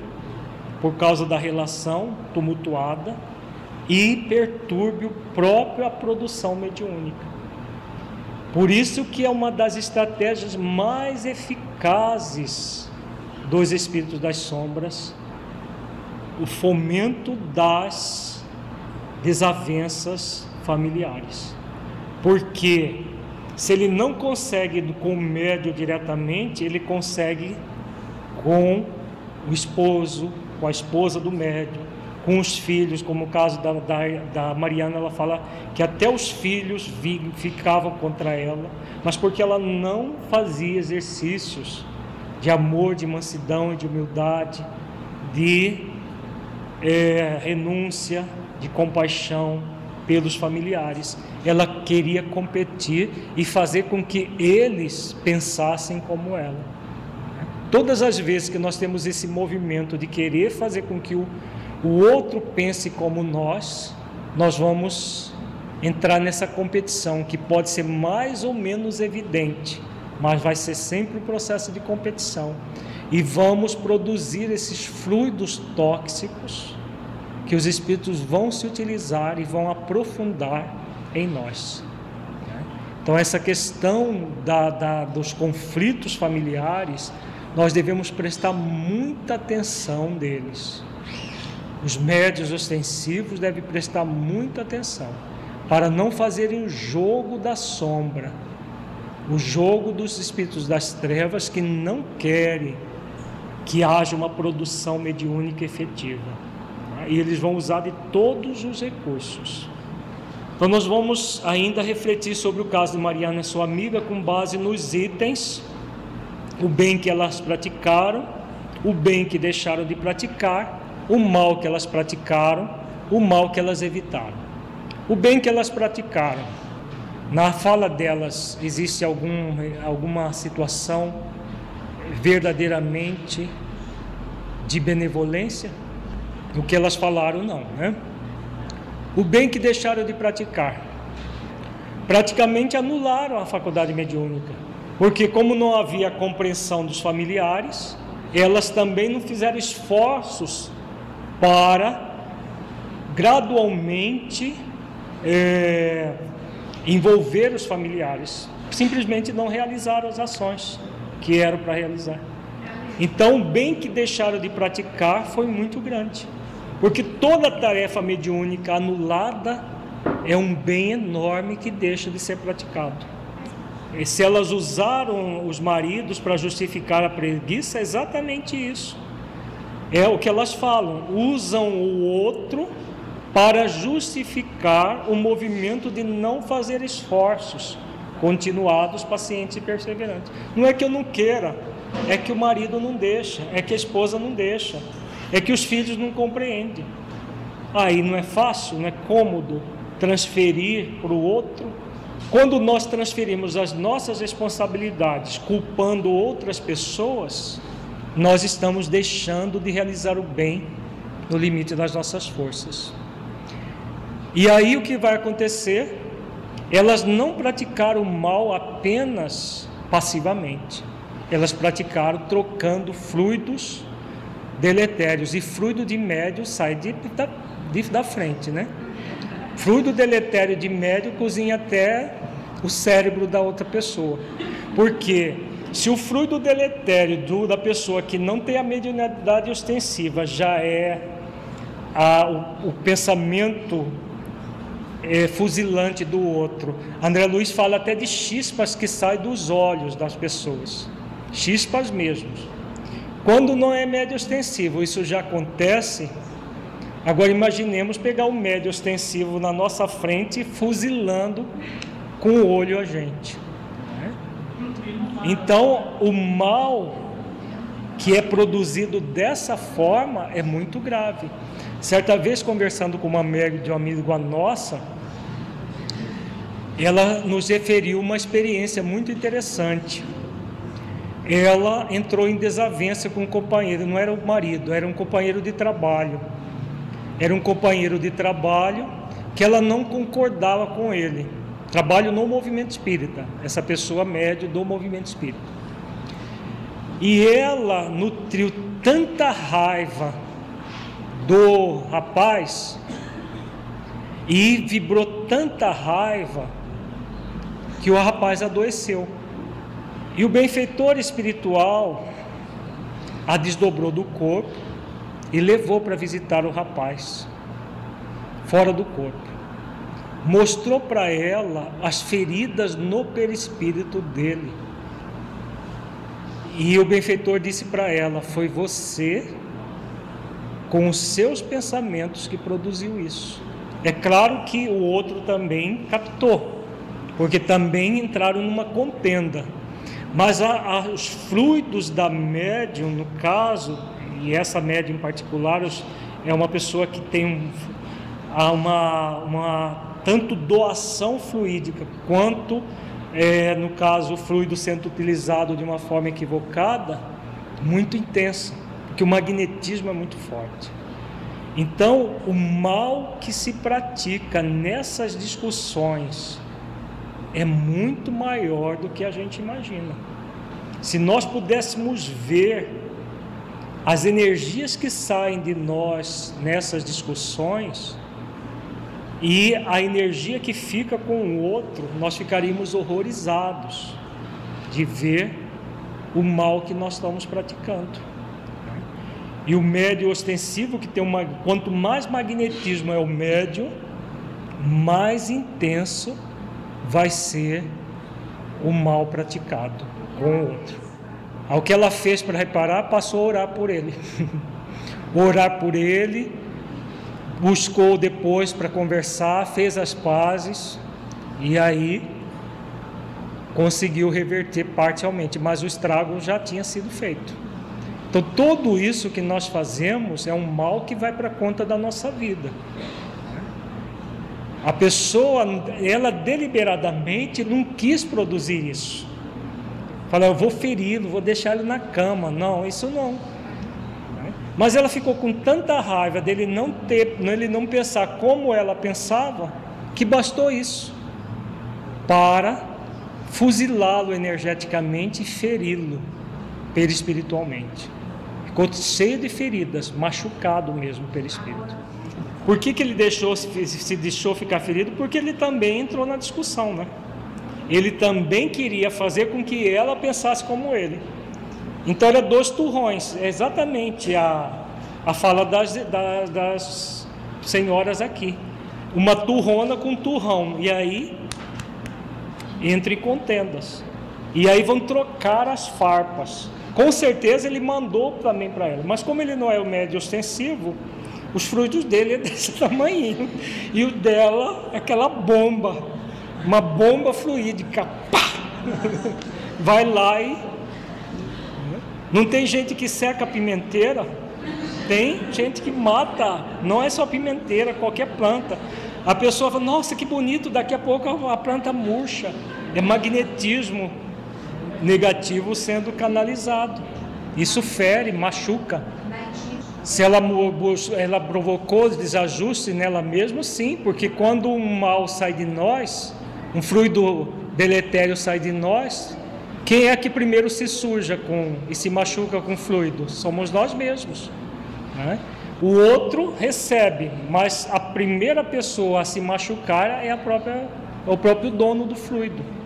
por causa da relação tumultuada e perturbe o próprio a produção mediúnica. Por isso que é uma das estratégias mais eficazes dos espíritos das sombras, o fomento das desavenças familiares. Porque se ele não consegue com o médio diretamente, ele consegue com o esposo, com a esposa do médio, com os filhos, como o caso da, da, da Mariana, ela fala que até os filhos vi, ficavam contra ela, mas porque ela não fazia exercícios de amor, de mansidão e de humildade, de é, renúncia, de compaixão pelos familiares. Ela queria competir e fazer com que eles pensassem como ela. Todas as vezes que nós temos esse movimento de querer fazer com que o o outro pense como nós, nós vamos entrar nessa competição que pode ser mais ou menos evidente, mas vai ser sempre um processo de competição. E vamos produzir esses fluidos tóxicos que os espíritos vão se utilizar e vão aprofundar em nós. Então, essa questão da, da, dos conflitos familiares, nós devemos prestar muita atenção deles os médios ostensivos devem prestar muita atenção para não fazerem o jogo da sombra, o jogo dos espíritos das trevas que não querem que haja uma produção mediúnica efetiva. E eles vão usar de todos os recursos. Então, nós vamos ainda refletir sobre o caso de Mariana e sua amiga com base nos itens, o bem que elas praticaram, o bem que deixaram de praticar o mal que elas praticaram, o mal que elas evitaram. O bem que elas praticaram. Na fala delas, existe algum, alguma situação verdadeiramente de benevolência? O que elas falaram, não, né? O bem que deixaram de praticar. Praticamente anularam a faculdade mediúnica, porque, como não havia compreensão dos familiares, elas também não fizeram esforços para gradualmente é, envolver os familiares. Simplesmente não realizaram as ações que eram para realizar. Então, o bem que deixaram de praticar foi muito grande, porque toda tarefa mediúnica anulada é um bem enorme que deixa de ser praticado. E se elas usaram os maridos para justificar a preguiça, é exatamente isso. É o que elas falam, usam o outro para justificar o movimento de não fazer esforços continuados, pacientes e perseverantes. Não é que eu não queira, é que o marido não deixa, é que a esposa não deixa, é que os filhos não compreendem. Aí não é fácil, não é cômodo transferir para o outro. Quando nós transferimos as nossas responsabilidades culpando outras pessoas, nós estamos deixando de realizar o bem no limite das nossas forças. E aí o que vai acontecer? Elas não praticaram mal apenas passivamente, elas praticaram trocando fluidos deletérios e fluido de médio sai de, da, de, da frente, né? Fluido deletério de médio cozinha até o cérebro da outra pessoa. Porque se o fluido deletério do, da pessoa que não tem a mediunidade ostensiva já é a, o, o pensamento é, fuzilante do outro. André Luiz fala até de chispas que saem dos olhos das pessoas, chispas mesmo. Quando não é médio ostensivo, isso já acontece. Agora imaginemos pegar um médio ostensivo na nossa frente, fuzilando com o olho a gente. Né? Então, o mal que é produzido dessa forma é muito grave. Certa vez, conversando com uma médium amiga nossa, ela nos referiu uma experiência muito interessante. Ela entrou em desavença com um companheiro, não era o marido, era um companheiro de trabalho. Era um companheiro de trabalho que ela não concordava com ele. Trabalho no movimento espírita, essa pessoa média do movimento espírita. E ela nutriu tanta raiva do rapaz e vibrou tanta raiva que o rapaz adoeceu. E o benfeitor espiritual a desdobrou do corpo e levou para visitar o rapaz, fora do corpo. Mostrou para ela as feridas no perispírito dele. E o benfeitor disse para ela: Foi você com os seus pensamentos que produziu isso. É claro que o outro também captou, porque também entraram numa contenda. Mas a, a, os fluidos da médium, no caso, e essa médium em particular, é uma pessoa que tem um, uma, uma tanto doação fluídica quanto, é, no caso, o fluido sendo utilizado de uma forma equivocada, muito intensa que o magnetismo é muito forte. Então, o mal que se pratica nessas discussões é muito maior do que a gente imagina. Se nós pudéssemos ver as energias que saem de nós nessas discussões e a energia que fica com o outro, nós ficaríamos horrorizados de ver o mal que nós estamos praticando. E o médio ostensivo, que tem uma. Quanto mais magnetismo é o médio, mais intenso vai ser o mal praticado com o outro. Ao que ela fez para reparar, passou a orar por ele. orar por ele, buscou depois para conversar, fez as pazes e aí conseguiu reverter parcialmente, mas o estrago já tinha sido feito. Então, tudo isso que nós fazemos é um mal que vai para conta da nossa vida. A pessoa, ela deliberadamente não quis produzir isso. Fala, eu vou feri-lo, vou deixar ele na cama. Não, isso não. Mas ela ficou com tanta raiva dele não ter, ele não pensar como ela pensava, que bastou isso para fuzilá-lo energeticamente e feri-lo perispiritualmente. Cheio de feridas, machucado mesmo pelo Espírito. Por que, que ele deixou, se deixou ficar ferido? Porque ele também entrou na discussão, né? Ele também queria fazer com que ela pensasse como ele. Então era dois turrões, é exatamente a, a fala das, das, das senhoras aqui. uma turrona com turrão. E aí, entre contendas. E aí vão trocar as farpas. Com certeza ele mandou também para ela, mas como ele não é o médio ostensivo, os frutos dele é desse tamanho. E o dela é aquela bomba, uma bomba fluídica. Pá! Vai lá e. Não tem gente que seca a pimenteira, tem gente que mata, não é só pimenteira, qualquer planta. A pessoa fala, nossa, que bonito, daqui a pouco a planta murcha. É magnetismo negativo sendo canalizado. Isso fere, machuca. Se ela, ela provocou desajuste nela mesma, sim, porque quando um mal sai de nós, um fluido deletério sai de nós, quem é que primeiro se suja com e se machuca com fluido? Somos nós mesmos. Né? O outro recebe, mas a primeira pessoa a se machucar é a própria, é o próprio dono do fluido.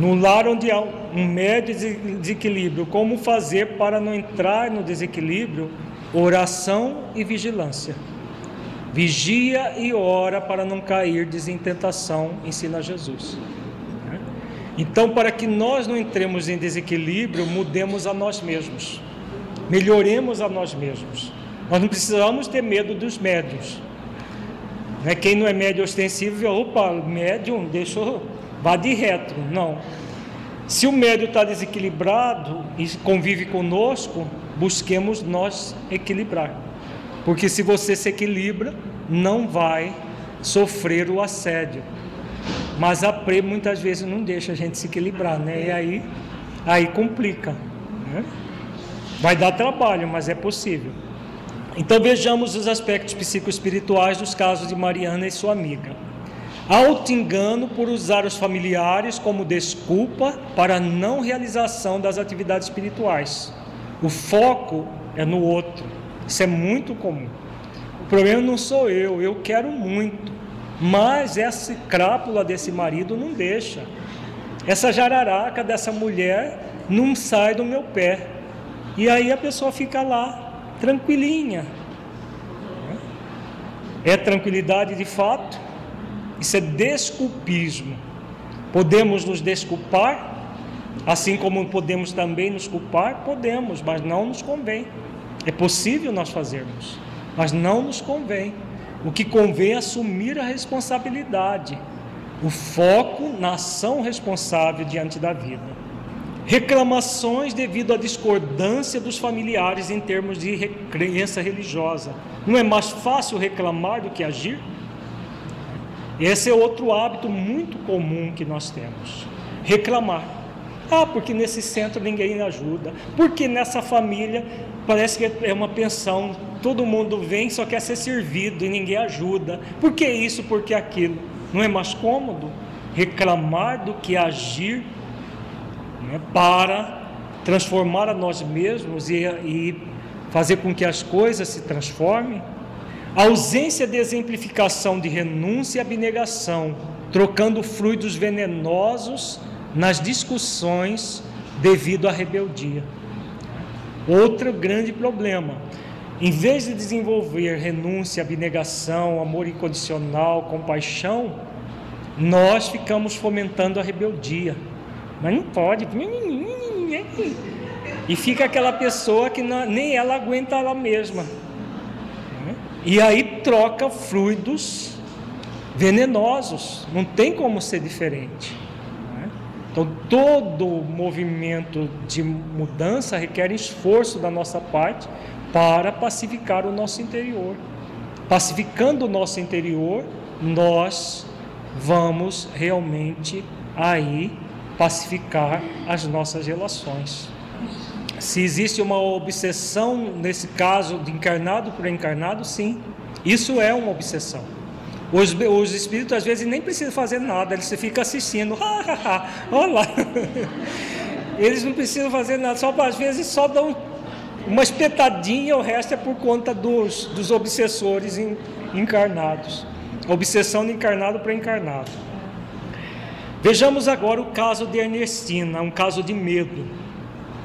No lar onde há um médio desequilíbrio, como fazer para não entrar no desequilíbrio? Oração e vigilância. Vigia e ora para não cair em tentação, ensina Jesus. Então, para que nós não entremos em desequilíbrio, mudemos a nós mesmos, melhoremos a nós mesmos. Nós não precisamos ter medo dos médios. Né? Quem não é médio ostensivo, opa, médium, deixa eu vá de reto. Não. Se o médio está desequilibrado e convive conosco, busquemos nós equilibrar. Porque se você se equilibra, não vai sofrer o assédio. Mas a PRE muitas vezes não deixa a gente se equilibrar, né? E aí, aí complica. Né? Vai dar trabalho, mas é possível. Então vejamos os aspectos psicoespirituais dos casos de Mariana e sua amiga. Auto-engano por usar os familiares como desculpa para a não realização das atividades espirituais. O foco é no outro. Isso é muito comum. O problema não sou eu, eu quero muito. Mas essa crápula desse marido não deixa. Essa jararaca dessa mulher não sai do meu pé. E aí a pessoa fica lá, tranquilinha. É tranquilidade de fato? Isso é desculpismo. Podemos nos desculpar, assim como podemos também nos culpar? Podemos, mas não nos convém. É possível nós fazermos, mas não nos convém. O que convém é assumir a responsabilidade, o foco na ação responsável diante da vida. Reclamações devido à discordância dos familiares em termos de crença religiosa. Não é mais fácil reclamar do que agir? Esse é outro hábito muito comum que nós temos: reclamar. Ah, porque nesse centro ninguém ajuda. Porque nessa família parece que é uma pensão, todo mundo vem só quer ser servido e ninguém ajuda. Por que isso? Porque aquilo? Não é mais cômodo reclamar do que agir né, para transformar a nós mesmos e, e fazer com que as coisas se transformem? A ausência de exemplificação de renúncia e abnegação, trocando fluidos venenosos nas discussões devido à rebeldia. Outro grande problema. Em vez de desenvolver renúncia, abnegação, amor incondicional, compaixão, nós ficamos fomentando a rebeldia. Mas não pode. E fica aquela pessoa que não, nem ela aguenta ela mesma. E aí troca fluidos venenosos, não tem como ser diferente. Né? Então, todo movimento de mudança requer esforço da nossa parte para pacificar o nosso interior. Pacificando o nosso interior, nós vamos realmente aí pacificar as nossas relações se existe uma obsessão nesse caso de encarnado por encarnado, sim, isso é uma obsessão. Os, os espíritos às vezes nem precisam fazer nada, eles ficam assistindo, olha lá. Eles não precisam fazer nada, só às vezes só dão uma espetadinha, o resto é por conta dos, dos obsessores encarnados. Obsessão de encarnado para encarnado. Vejamos agora o caso de Ernestina, um caso de medo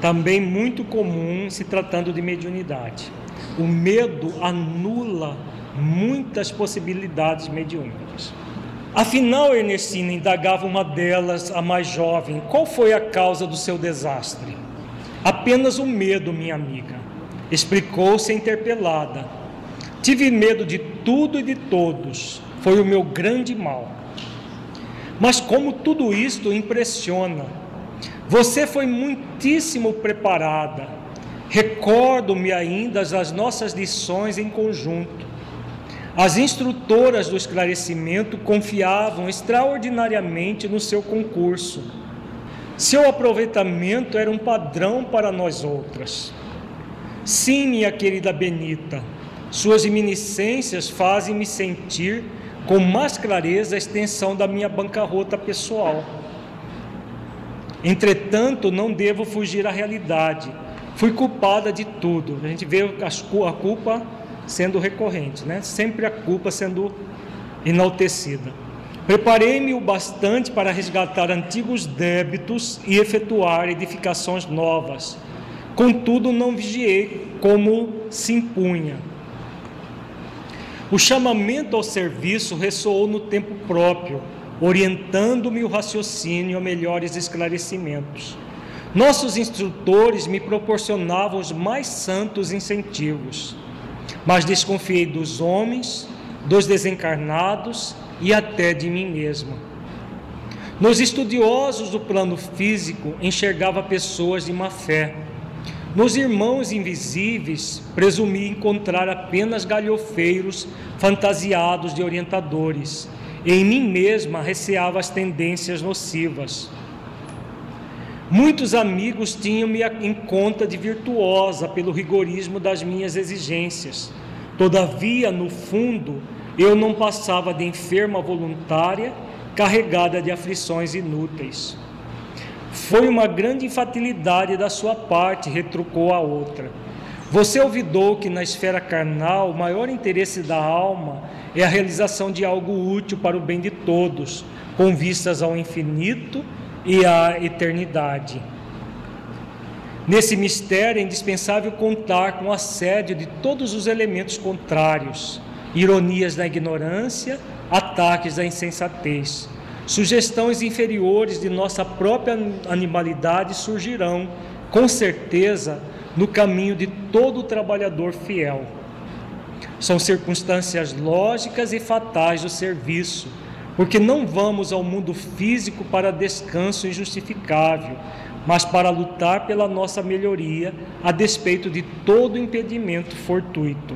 também muito comum se tratando de mediunidade. o medo anula muitas possibilidades mediúnicas. Afinal, Ernestina indagava uma delas, a mais jovem, qual foi a causa do seu desastre? Apenas o medo, minha amiga, explicou-se interpelada. Tive medo de tudo e de todos, foi o meu grande mal. Mas como tudo isto impressiona, você foi muitíssimo preparada. Recordo-me ainda das nossas lições em conjunto. As instrutoras do esclarecimento confiavam extraordinariamente no seu concurso. Seu aproveitamento era um padrão para nós outras. Sim, minha querida Benita, suas reminiscências fazem-me sentir com mais clareza a extensão da minha bancarrota pessoal. Entretanto, não devo fugir à realidade. Fui culpada de tudo. A gente vê a culpa sendo recorrente, né? Sempre a culpa sendo enaltecida. Preparei-me o bastante para resgatar antigos débitos e efetuar edificações novas. Contudo, não vigiei como se impunha. O chamamento ao serviço ressoou no tempo próprio, orientando-me o raciocínio a melhores esclarecimentos. Nossos instrutores me proporcionavam os mais santos incentivos mas desconfiei dos homens, dos desencarnados e até de mim mesma. Nos estudiosos do plano físico, enxergava pessoas de má fé. Nos irmãos invisíveis, presumi encontrar apenas galhofeiros fantasiados de orientadores. Em mim mesma receava as tendências nocivas. Muitos amigos tinham-me em conta de virtuosa pelo rigorismo das minhas exigências. Todavia, no fundo, eu não passava de enferma voluntária, carregada de aflições inúteis. Foi uma grande infantilidade da sua parte, retrucou a outra. Você olvidou que na esfera carnal o maior interesse da alma é a realização de algo útil para o bem de todos, com vistas ao infinito e a eternidade. Nesse mistério é indispensável contar com o assédio de todos os elementos contrários, ironias da ignorância, ataques da insensatez. Sugestões inferiores de nossa própria animalidade surgirão, com certeza, no caminho de todo trabalhador fiel. São circunstâncias lógicas e fatais do serviço porque não vamos ao mundo físico para descanso injustificável, mas para lutar pela nossa melhoria, a despeito de todo impedimento fortuito.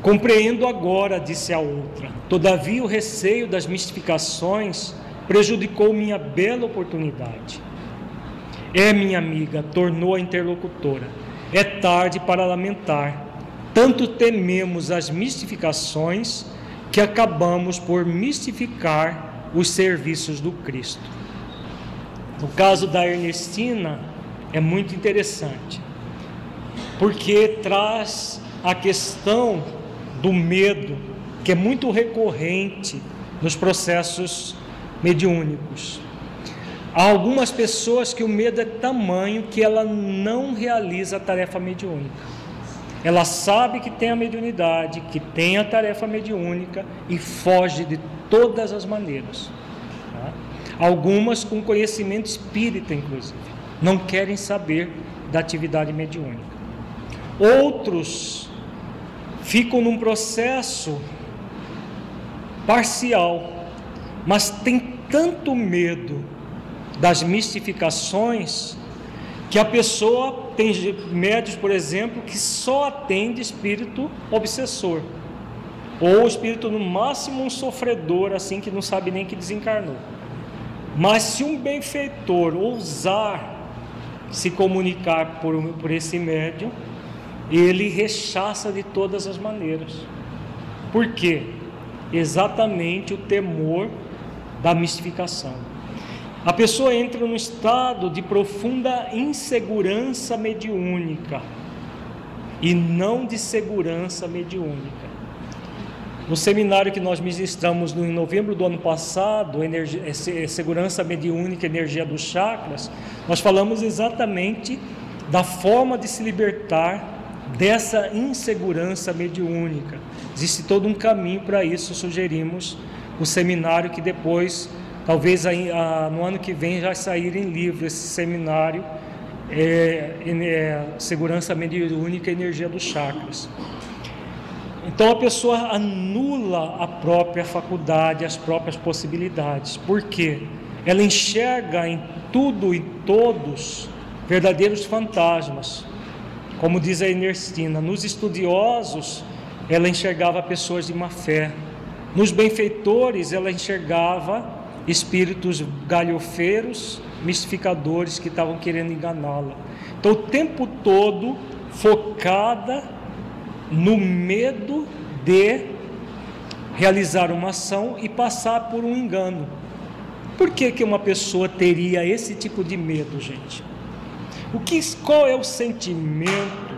Compreendo agora, disse a outra. Todavia, o receio das mistificações prejudicou minha bela oportunidade. É, minha amiga, tornou a interlocutora. É tarde para lamentar. Tanto tememos as mistificações que acabamos por mistificar os serviços do Cristo. No caso da Ernestina, é muito interessante, porque traz a questão do medo, que é muito recorrente nos processos mediúnicos. Há algumas pessoas que o medo é tamanho que ela não realiza a tarefa mediúnica. Ela sabe que tem a mediunidade, que tem a tarefa mediúnica e foge de todas as maneiras. Tá? Algumas com conhecimento espírita, inclusive, não querem saber da atividade mediúnica. Outros ficam num processo parcial, mas tem tanto medo das mistificações que a pessoa tem médios, por exemplo, que só atende espírito obsessor. Ou espírito no máximo um sofredor, assim que não sabe nem que desencarnou. Mas se um benfeitor ousar se comunicar por, por esse médium, ele rechaça de todas as maneiras. Por quê? Exatamente o temor da mistificação. A pessoa entra num estado de profunda insegurança mediúnica e não de segurança mediúnica. No seminário que nós ministramos em novembro do ano passado, energia, Segurança Mediúnica e Energia dos Chakras, nós falamos exatamente da forma de se libertar dessa insegurança mediúnica. Existe todo um caminho para isso, sugerimos o seminário que depois, talvez no ano que vem já sair em livro esse seminário é, é, Segurança Mediúnica e Energia dos Chakras. Então a pessoa anula a própria faculdade, as próprias possibilidades. Por quê? Ela enxerga em tudo e todos verdadeiros fantasmas. Como diz a Ernestina, nos estudiosos ela enxergava pessoas de má fé. Nos benfeitores ela enxergava espíritos galhofeiros, mistificadores que estavam querendo enganá-la. Então o tempo todo focada no medo de realizar uma ação e passar por um engano. Por que, que uma pessoa teria esse tipo de medo, gente? O que, qual é o sentimento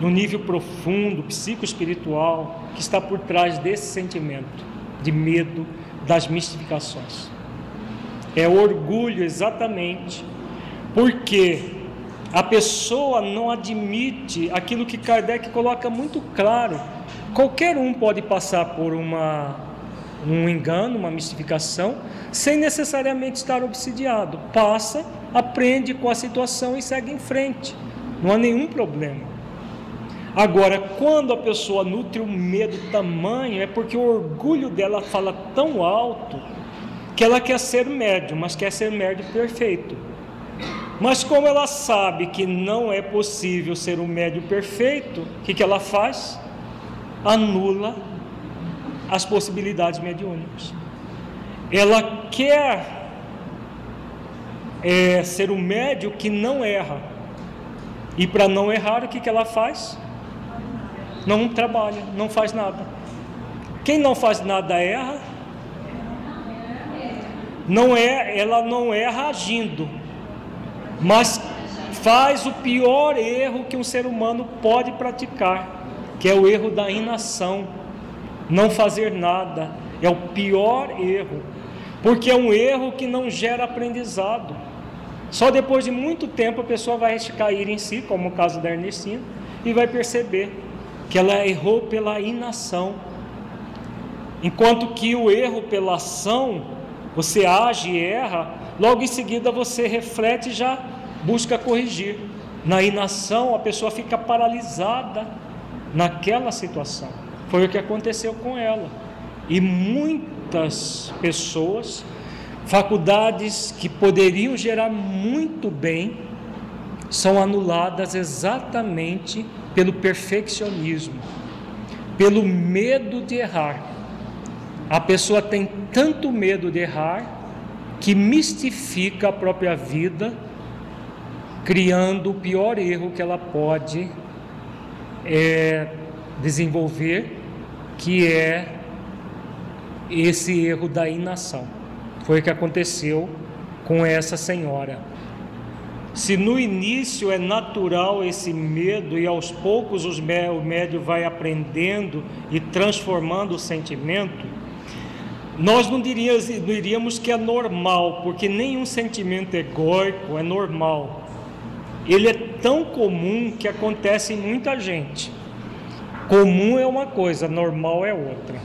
no nível profundo, psicoespiritual, que está por trás desse sentimento de medo das mistificações? É orgulho, exatamente, porque a pessoa não admite aquilo que Kardec coloca muito claro. Qualquer um pode passar por uma, um engano, uma mistificação, sem necessariamente estar obsidiado. Passa, aprende com a situação e segue em frente. Não há nenhum problema. Agora, quando a pessoa nutre um medo tamanho, é porque o orgulho dela fala tão alto que ela quer ser médio, mas quer ser médio perfeito. Mas como ela sabe que não é possível ser um médio perfeito, o que, que ela faz? Anula as possibilidades mediúnicas. Ela quer é, ser um médio que não erra. E para não errar, o que, que ela faz? Não trabalha, não faz nada. Quem não faz nada erra. Não é, ela não erra agindo, mas faz o pior erro que um ser humano pode praticar, que é o erro da inação, não fazer nada, é o pior erro, porque é um erro que não gera aprendizado. Só depois de muito tempo a pessoa vai cair em si, como o caso da Ernestina, e vai perceber que ela errou pela inação. Enquanto que o erro pela ação, você age e erra, logo em seguida você reflete e já busca corrigir. Na inação, a pessoa fica paralisada naquela situação. Foi o que aconteceu com ela. E muitas pessoas, faculdades que poderiam gerar muito bem, são anuladas exatamente pelo perfeccionismo, pelo medo de errar. A pessoa tem tanto medo de errar que mistifica a própria vida, criando o pior erro que ela pode é, desenvolver, que é esse erro da inação. Foi o que aconteceu com essa senhora. Se no início é natural esse medo e aos poucos o médio vai aprendendo e transformando o sentimento, nós não diríamos, não diríamos que é normal, porque nenhum sentimento egóico é normal. Ele é tão comum que acontece em muita gente. Comum é uma coisa, normal é outra.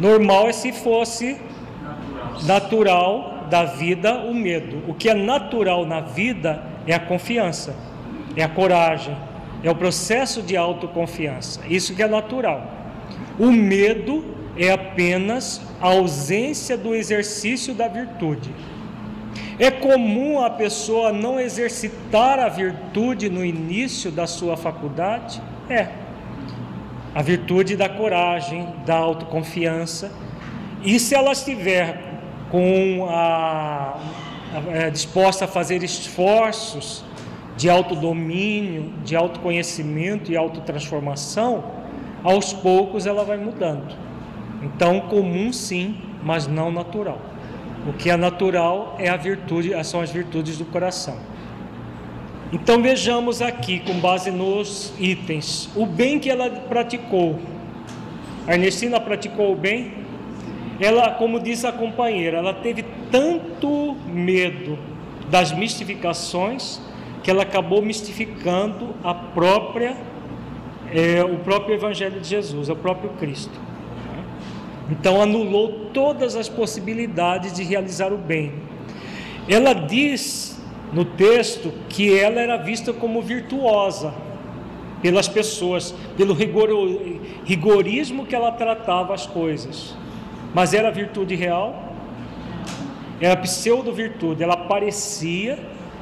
Normal é se fosse natural da vida o medo. O que é natural na vida é a confiança, é a coragem, é o processo de autoconfiança. Isso que é natural. O medo é apenas a ausência do exercício da virtude. É comum a pessoa não exercitar a virtude no início da sua faculdade? É. A virtude da coragem, da autoconfiança. E se ela estiver com a, a, a, disposta a fazer esforços de autodomínio, de autoconhecimento e autotransformação, aos poucos ela vai mudando. Então, comum sim, mas não natural. O que é natural é a virtude, são as virtudes do coração. Então vejamos aqui, com base nos itens, o bem que ela praticou. A Ernestina praticou o bem? Ela, como diz a companheira, ela teve tanto medo das mistificações que ela acabou mistificando a própria é o próprio Evangelho de Jesus, o próprio Cristo. Então anulou todas as possibilidades de realizar o bem. Ela diz no texto que ela era vista como virtuosa pelas pessoas, pelo rigor, rigorismo que ela tratava as coisas. Mas era virtude real? Era pseudo-virtude, ela parecia,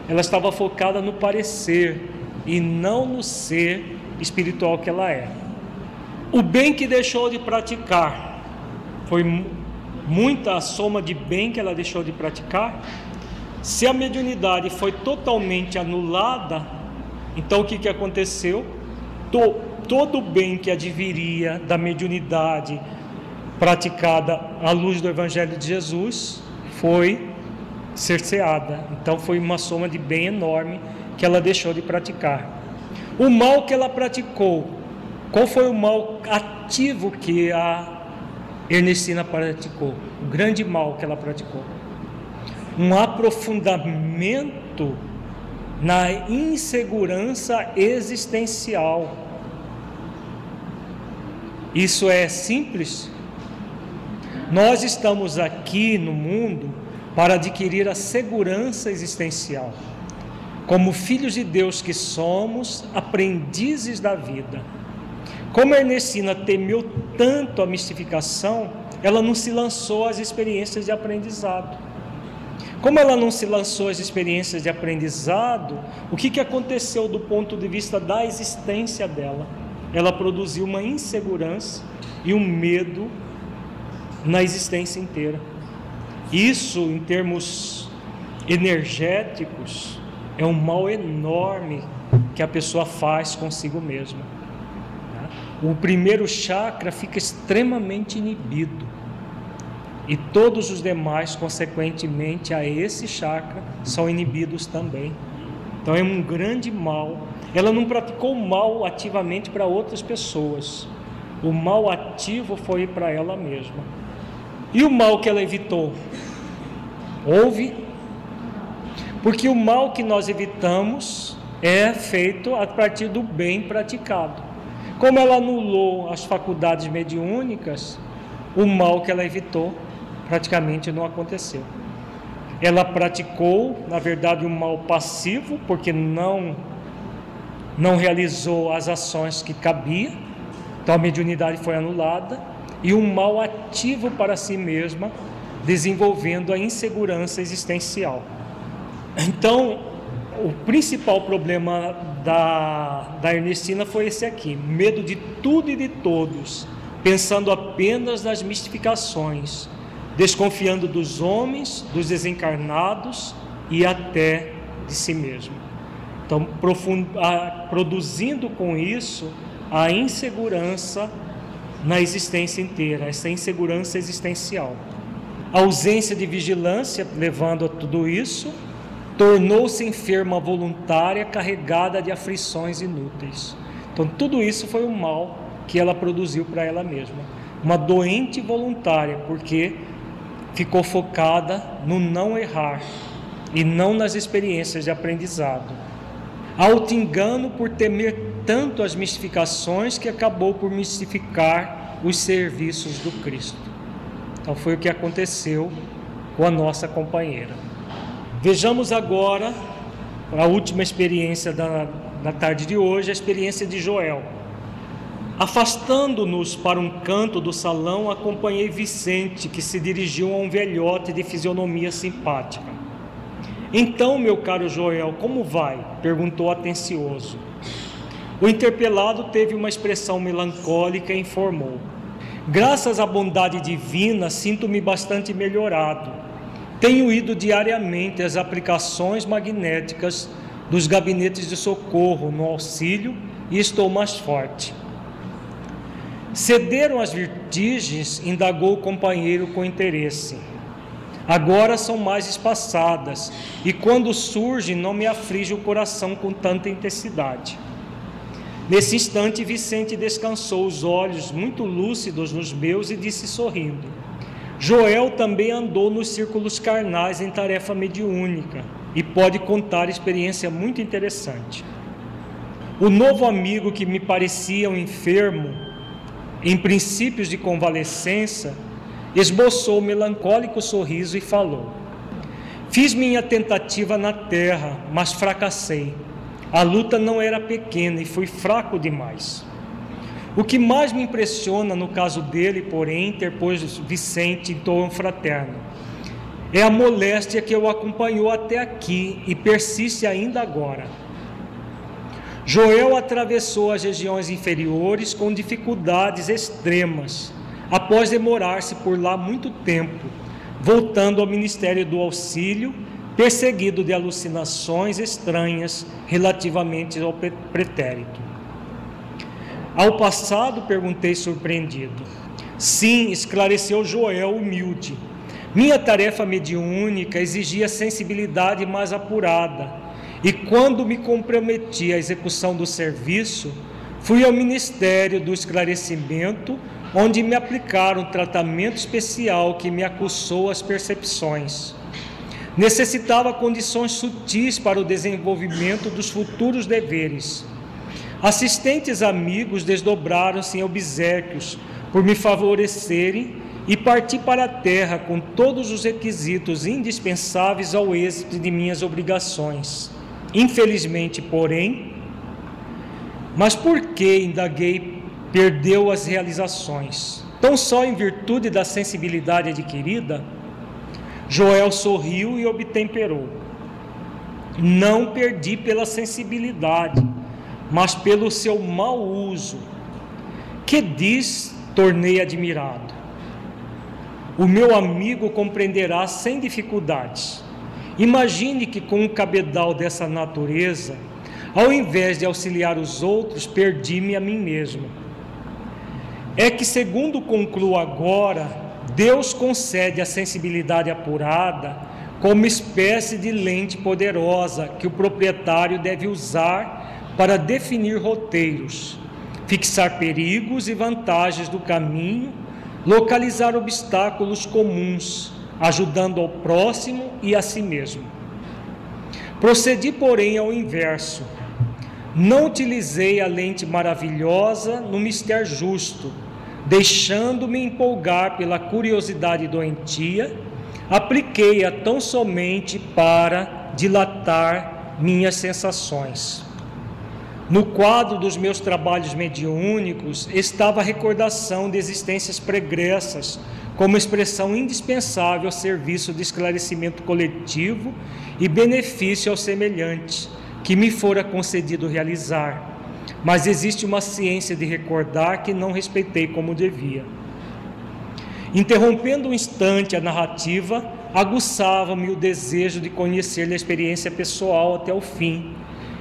ela estava focada no parecer e não no ser espiritual que ela é. O bem que deixou de praticar foi muita a soma de bem que ela deixou de praticar. Se a mediunidade foi totalmente anulada, então o que, que aconteceu? todo o bem que adviria da mediunidade praticada à luz do Evangelho de Jesus foi cerceada. Então foi uma soma de bem enorme que ela deixou de praticar. O mal que ela praticou, qual foi o mal ativo que a Ernestina praticou? O grande mal que ela praticou. Um aprofundamento na insegurança existencial isso é simples? Nós estamos aqui no mundo para adquirir a segurança existencial. Como filhos de Deus que somos, aprendizes da vida. Como Ernestina temeu tanto a mistificação, ela não se lançou às experiências de aprendizado. Como ela não se lançou às experiências de aprendizado, o que, que aconteceu do ponto de vista da existência dela? ela produziu uma insegurança e um medo na existência inteira. Isso, em termos energéticos, é um mal enorme que a pessoa faz consigo mesma. O primeiro chakra fica extremamente inibido e todos os demais, consequentemente a esse chakra, são inibidos também. Então é um grande mal ela não praticou mal ativamente para outras pessoas. O mal ativo foi para ela mesma. E o mal que ela evitou? Houve. Porque o mal que nós evitamos é feito a partir do bem praticado. Como ela anulou as faculdades mediúnicas, o mal que ela evitou praticamente não aconteceu. Ela praticou, na verdade, um mal passivo, porque não não realizou as ações que cabia, então a mediunidade foi anulada, e um mal ativo para si mesma, desenvolvendo a insegurança existencial. Então, o principal problema da, da Ernestina foi esse aqui: medo de tudo e de todos, pensando apenas nas mistificações, desconfiando dos homens, dos desencarnados e até de si mesmo. Então, produzindo com isso a insegurança na existência inteira, essa insegurança existencial. A ausência de vigilância, levando a tudo isso, tornou-se enferma voluntária carregada de aflições inúteis. Então, tudo isso foi o mal que ela produziu para ela mesma. Uma doente voluntária, porque ficou focada no não errar e não nas experiências de aprendizado auto-engano por temer tanto as mistificações que acabou por mistificar os serviços do Cristo. Então foi o que aconteceu com a nossa companheira. Vejamos agora a última experiência da, da tarde de hoje, a experiência de Joel. Afastando-nos para um canto do salão, acompanhei Vicente, que se dirigiu a um velhote de fisionomia simpática. Então, meu caro Joel, como vai? perguntou atencioso. O interpelado teve uma expressão melancólica e informou: Graças à bondade divina, sinto-me bastante melhorado. Tenho ido diariamente às aplicações magnéticas dos gabinetes de socorro no auxílio e estou mais forte. Cederam as vertigens? indagou o companheiro com interesse. Agora são mais espaçadas, e quando surgem, não me aflige o coração com tanta intensidade. Nesse instante, Vicente descansou os olhos muito lúcidos nos meus e disse sorrindo: Joel também andou nos círculos carnais em tarefa mediúnica e pode contar experiência muito interessante. O novo amigo que me parecia um enfermo, em princípios de convalescença, esboçou um melancólico sorriso e falou: Fiz minha tentativa na terra, mas fracassei. A luta não era pequena e fui fraco demais. O que mais me impressiona no caso dele, porém, interpôs Vicente em tom fraterno, é a moléstia que o acompanhou até aqui e persiste ainda agora. Joel atravessou as regiões inferiores com dificuldades extremas, após demorar-se por lá muito tempo, voltando ao ministério do auxílio, perseguido de alucinações estranhas relativamente ao pretérito. Ao passado, perguntei surpreendido. Sim, esclareceu Joel humilde. Minha tarefa mediúnica exigia sensibilidade mais apurada, e quando me comprometi à execução do serviço, fui ao Ministério do Esclarecimento, onde me aplicaram um tratamento especial que me acussou as percepções. Necessitava condições sutis para o desenvolvimento dos futuros deveres Assistentes amigos desdobraram-se em obsequios por me favorecerem e parti para a terra com todos os requisitos indispensáveis ao êxito de minhas obrigações. Infelizmente, porém, mas por que, indaguei, perdeu as realizações? Tão só em virtude da sensibilidade adquirida? Joel sorriu e obtemperou. Não perdi pela sensibilidade mas pelo seu mau uso. Que diz, tornei admirado. O meu amigo compreenderá sem dificuldades. Imagine que com um cabedal dessa natureza, ao invés de auxiliar os outros, perdi-me a mim mesmo. É que, segundo concluo agora, Deus concede a sensibilidade apurada como espécie de lente poderosa que o proprietário deve usar para definir roteiros, fixar perigos e vantagens do caminho, localizar obstáculos comuns, ajudando ao próximo e a si mesmo. Procedi, porém, ao inverso. Não utilizei a lente maravilhosa no mistério justo, deixando-me empolgar pela curiosidade doentia, apliquei-a tão somente para dilatar minhas sensações. No quadro dos meus trabalhos mediúnicos estava a recordação de existências pregressas, como expressão indispensável ao serviço de esclarecimento coletivo e benefício aos semelhantes, que me fora concedido realizar. Mas existe uma ciência de recordar que não respeitei como devia. Interrompendo um instante a narrativa, aguçava-me o desejo de conhecer a experiência pessoal até o fim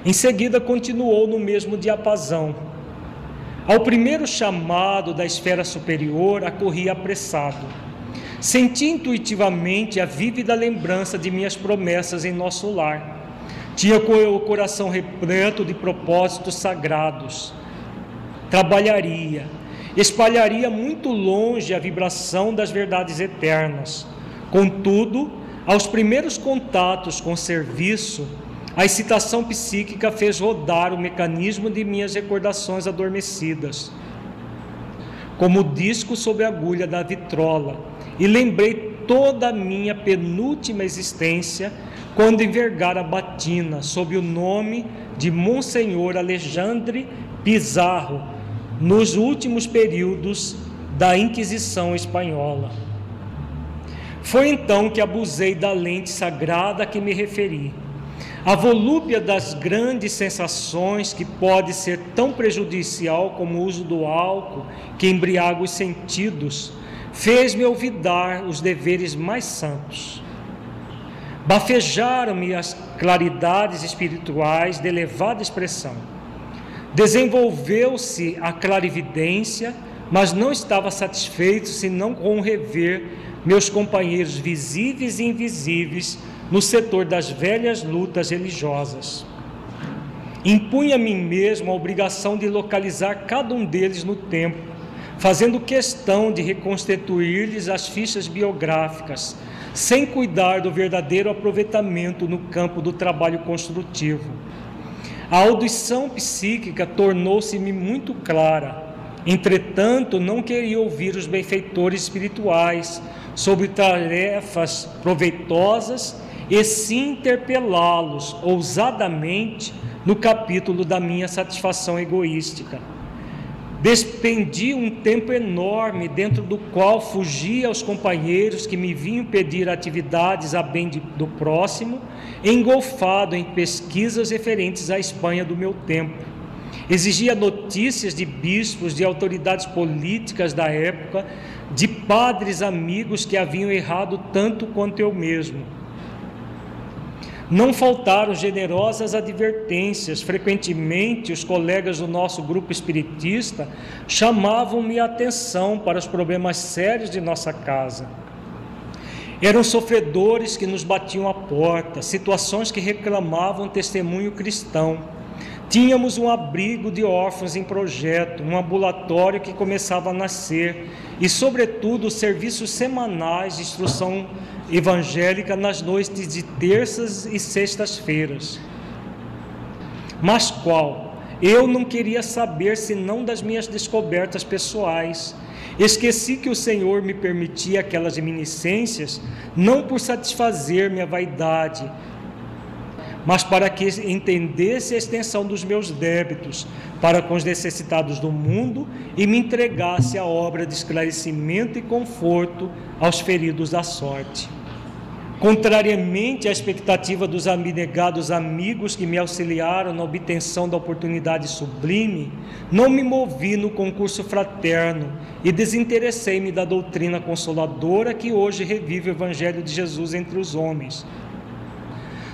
em seguida, continuou no mesmo diapasão. Ao primeiro chamado da esfera superior, acorri apressado. Senti intuitivamente a vívida lembrança de minhas promessas em nosso lar. Tinha o coração repleto de propósitos sagrados. Trabalharia, espalharia muito longe a vibração das verdades eternas. Contudo, aos primeiros contatos com o serviço, a excitação psíquica fez rodar o mecanismo de minhas recordações adormecidas, como disco sobre a agulha da vitrola, e lembrei toda a minha penúltima existência quando envergara a batina sob o nome de Monsenhor Alexandre Pizarro, nos últimos períodos da Inquisição Espanhola. Foi então que abusei da lente sagrada a que me referi a volúpia das grandes sensações, que pode ser tão prejudicial como o uso do álcool, que embriaga os sentidos, fez-me olvidar os deveres mais santos. Bafejaram-me as claridades espirituais de elevada expressão. Desenvolveu-se a clarividência, mas não estava satisfeito senão com rever meus companheiros visíveis e invisíveis no setor das velhas lutas religiosas. Impunha a mim mesmo a obrigação de localizar cada um deles no tempo, fazendo questão de reconstituir-lhes as fichas biográficas, sem cuidar do verdadeiro aproveitamento no campo do trabalho construtivo. A audição psíquica tornou-se-me muito clara. Entretanto, não queria ouvir os benfeitores espirituais sobre tarefas proveitosas e sim interpelá-los ousadamente no capítulo da minha satisfação egoística. Despendi um tempo enorme dentro do qual fugia aos companheiros que me vinham pedir atividades a bem de, do próximo, engolfado em pesquisas referentes à Espanha do meu tempo. Exigia notícias de bispos, de autoridades políticas da época, de padres amigos que haviam errado tanto quanto eu mesmo não faltaram generosas advertências. Frequentemente, os colegas do nosso grupo espiritista chamavam-me a atenção para os problemas sérios de nossa casa. Eram sofredores que nos batiam à porta, situações que reclamavam testemunho cristão. Tínhamos um abrigo de órfãos em projeto, um ambulatório que começava a nascer e, sobretudo, serviços semanais de instrução evangélica nas noites de terças e sextas-feiras. Mas qual? Eu não queria saber senão das minhas descobertas pessoais. Esqueci que o Senhor me permitia aquelas reminiscências não por satisfazer minha vaidade, mas para que entendesse a extensão dos meus débitos para com os necessitados do mundo e me entregasse a obra de esclarecimento e conforto aos feridos da sorte. Contrariamente à expectativa dos abnegados amigos que me auxiliaram na obtenção da oportunidade sublime, não me movi no concurso fraterno e desinteressei-me da doutrina consoladora que hoje revive o Evangelho de Jesus entre os homens.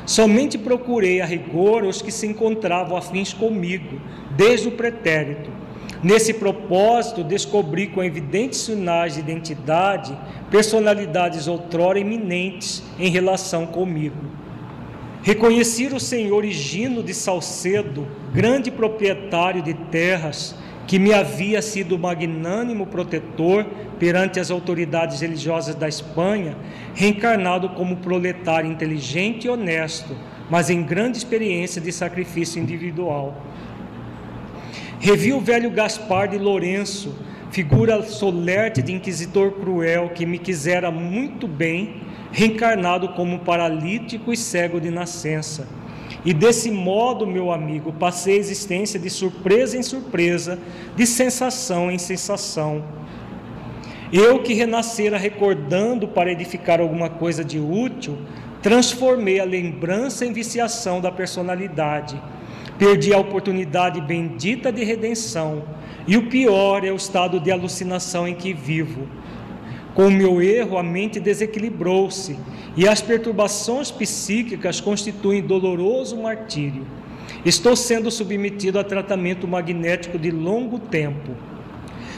Somente procurei a rigor os que se encontravam afins comigo, desde o pretérito Nesse propósito, descobri com evidentes sinais de identidade personalidades outrora eminentes em relação comigo. Reconheci o senhor Higino de Salcedo, grande proprietário de terras, que me havia sido magnânimo protetor perante as autoridades religiosas da Espanha, reencarnado como proletário inteligente e honesto, mas em grande experiência de sacrifício individual. Revi o velho Gaspar de Lourenço, figura solerte de inquisitor cruel que me quisera muito bem, reencarnado como paralítico e cego de nascença. E desse modo, meu amigo, passei a existência de surpresa em surpresa, de sensação em sensação. Eu que renascera recordando para edificar alguma coisa de útil, transformei a lembrança em viciação da personalidade Perdi a oportunidade bendita de redenção, e o pior é o estado de alucinação em que vivo. Com o meu erro, a mente desequilibrou-se e as perturbações psíquicas constituem doloroso martírio. Estou sendo submetido a tratamento magnético de longo tempo.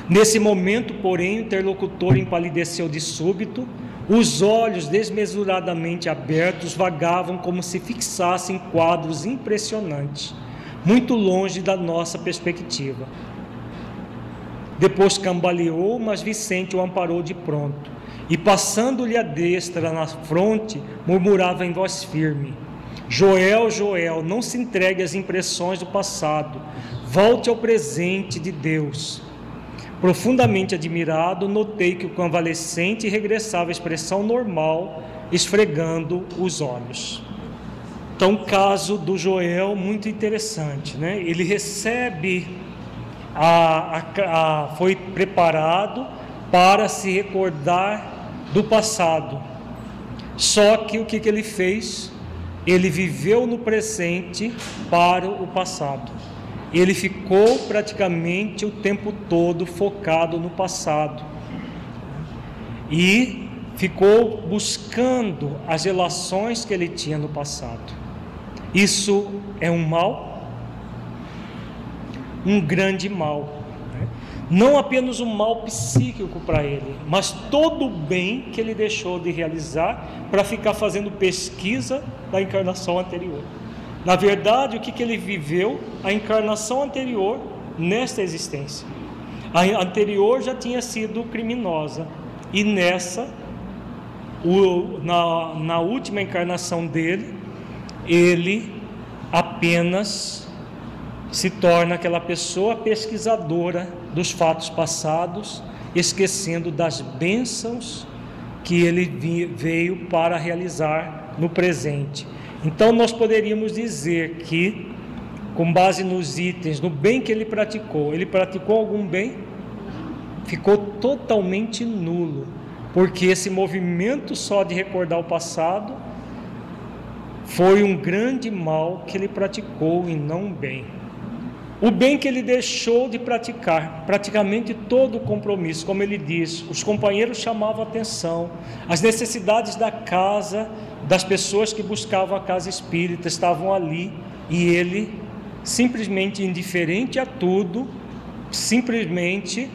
Nesse momento, porém, o interlocutor empalideceu de súbito, os olhos desmesuradamente abertos vagavam como se fixassem quadros impressionantes muito longe da nossa perspectiva. Depois cambaleou, mas Vicente o amparou de pronto, e passando-lhe a destra na fronte, murmurava em voz firme: Joel, Joel, não se entregue às impressões do passado, volte ao presente de Deus. Profundamente admirado, notei que o convalescente regressava à expressão normal, esfregando os olhos. Então, o caso do Joel, muito interessante, né? Ele recebe, a, a, a, foi preparado para se recordar do passado. Só que o que, que ele fez? Ele viveu no presente para o passado. Ele ficou praticamente o tempo todo focado no passado. E ficou buscando as relações que ele tinha no passado. Isso é um mal, um grande mal. Né? Não apenas um mal psíquico para ele, mas todo o bem que ele deixou de realizar para ficar fazendo pesquisa da encarnação anterior. Na verdade, o que, que ele viveu? A encarnação anterior nesta existência. A anterior já tinha sido criminosa, e nessa, o, na, na última encarnação dele, ele apenas se torna aquela pessoa pesquisadora dos fatos passados, esquecendo das bênçãos que ele veio para realizar no presente. Então, nós poderíamos dizer que, com base nos itens, no bem que ele praticou, ele praticou algum bem? Ficou totalmente nulo, porque esse movimento só de recordar o passado foi um grande mal que ele praticou e não um bem. O bem que ele deixou de praticar, praticamente todo o compromisso, como ele diz, os companheiros chamavam atenção, as necessidades da casa, das pessoas que buscavam a casa espírita estavam ali e ele, simplesmente indiferente a tudo, simplesmente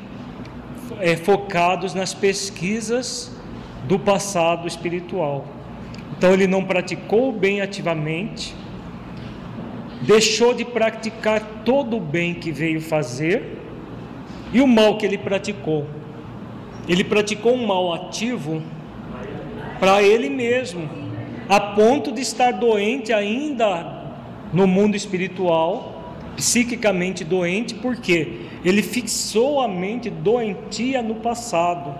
é, focados nas pesquisas do passado espiritual. Então ele não praticou o bem ativamente, deixou de praticar todo o bem que veio fazer e o mal que ele praticou. Ele praticou um mal ativo para ele mesmo, a ponto de estar doente ainda no mundo espiritual, psiquicamente doente, porque ele fixou a mente doentia no passado.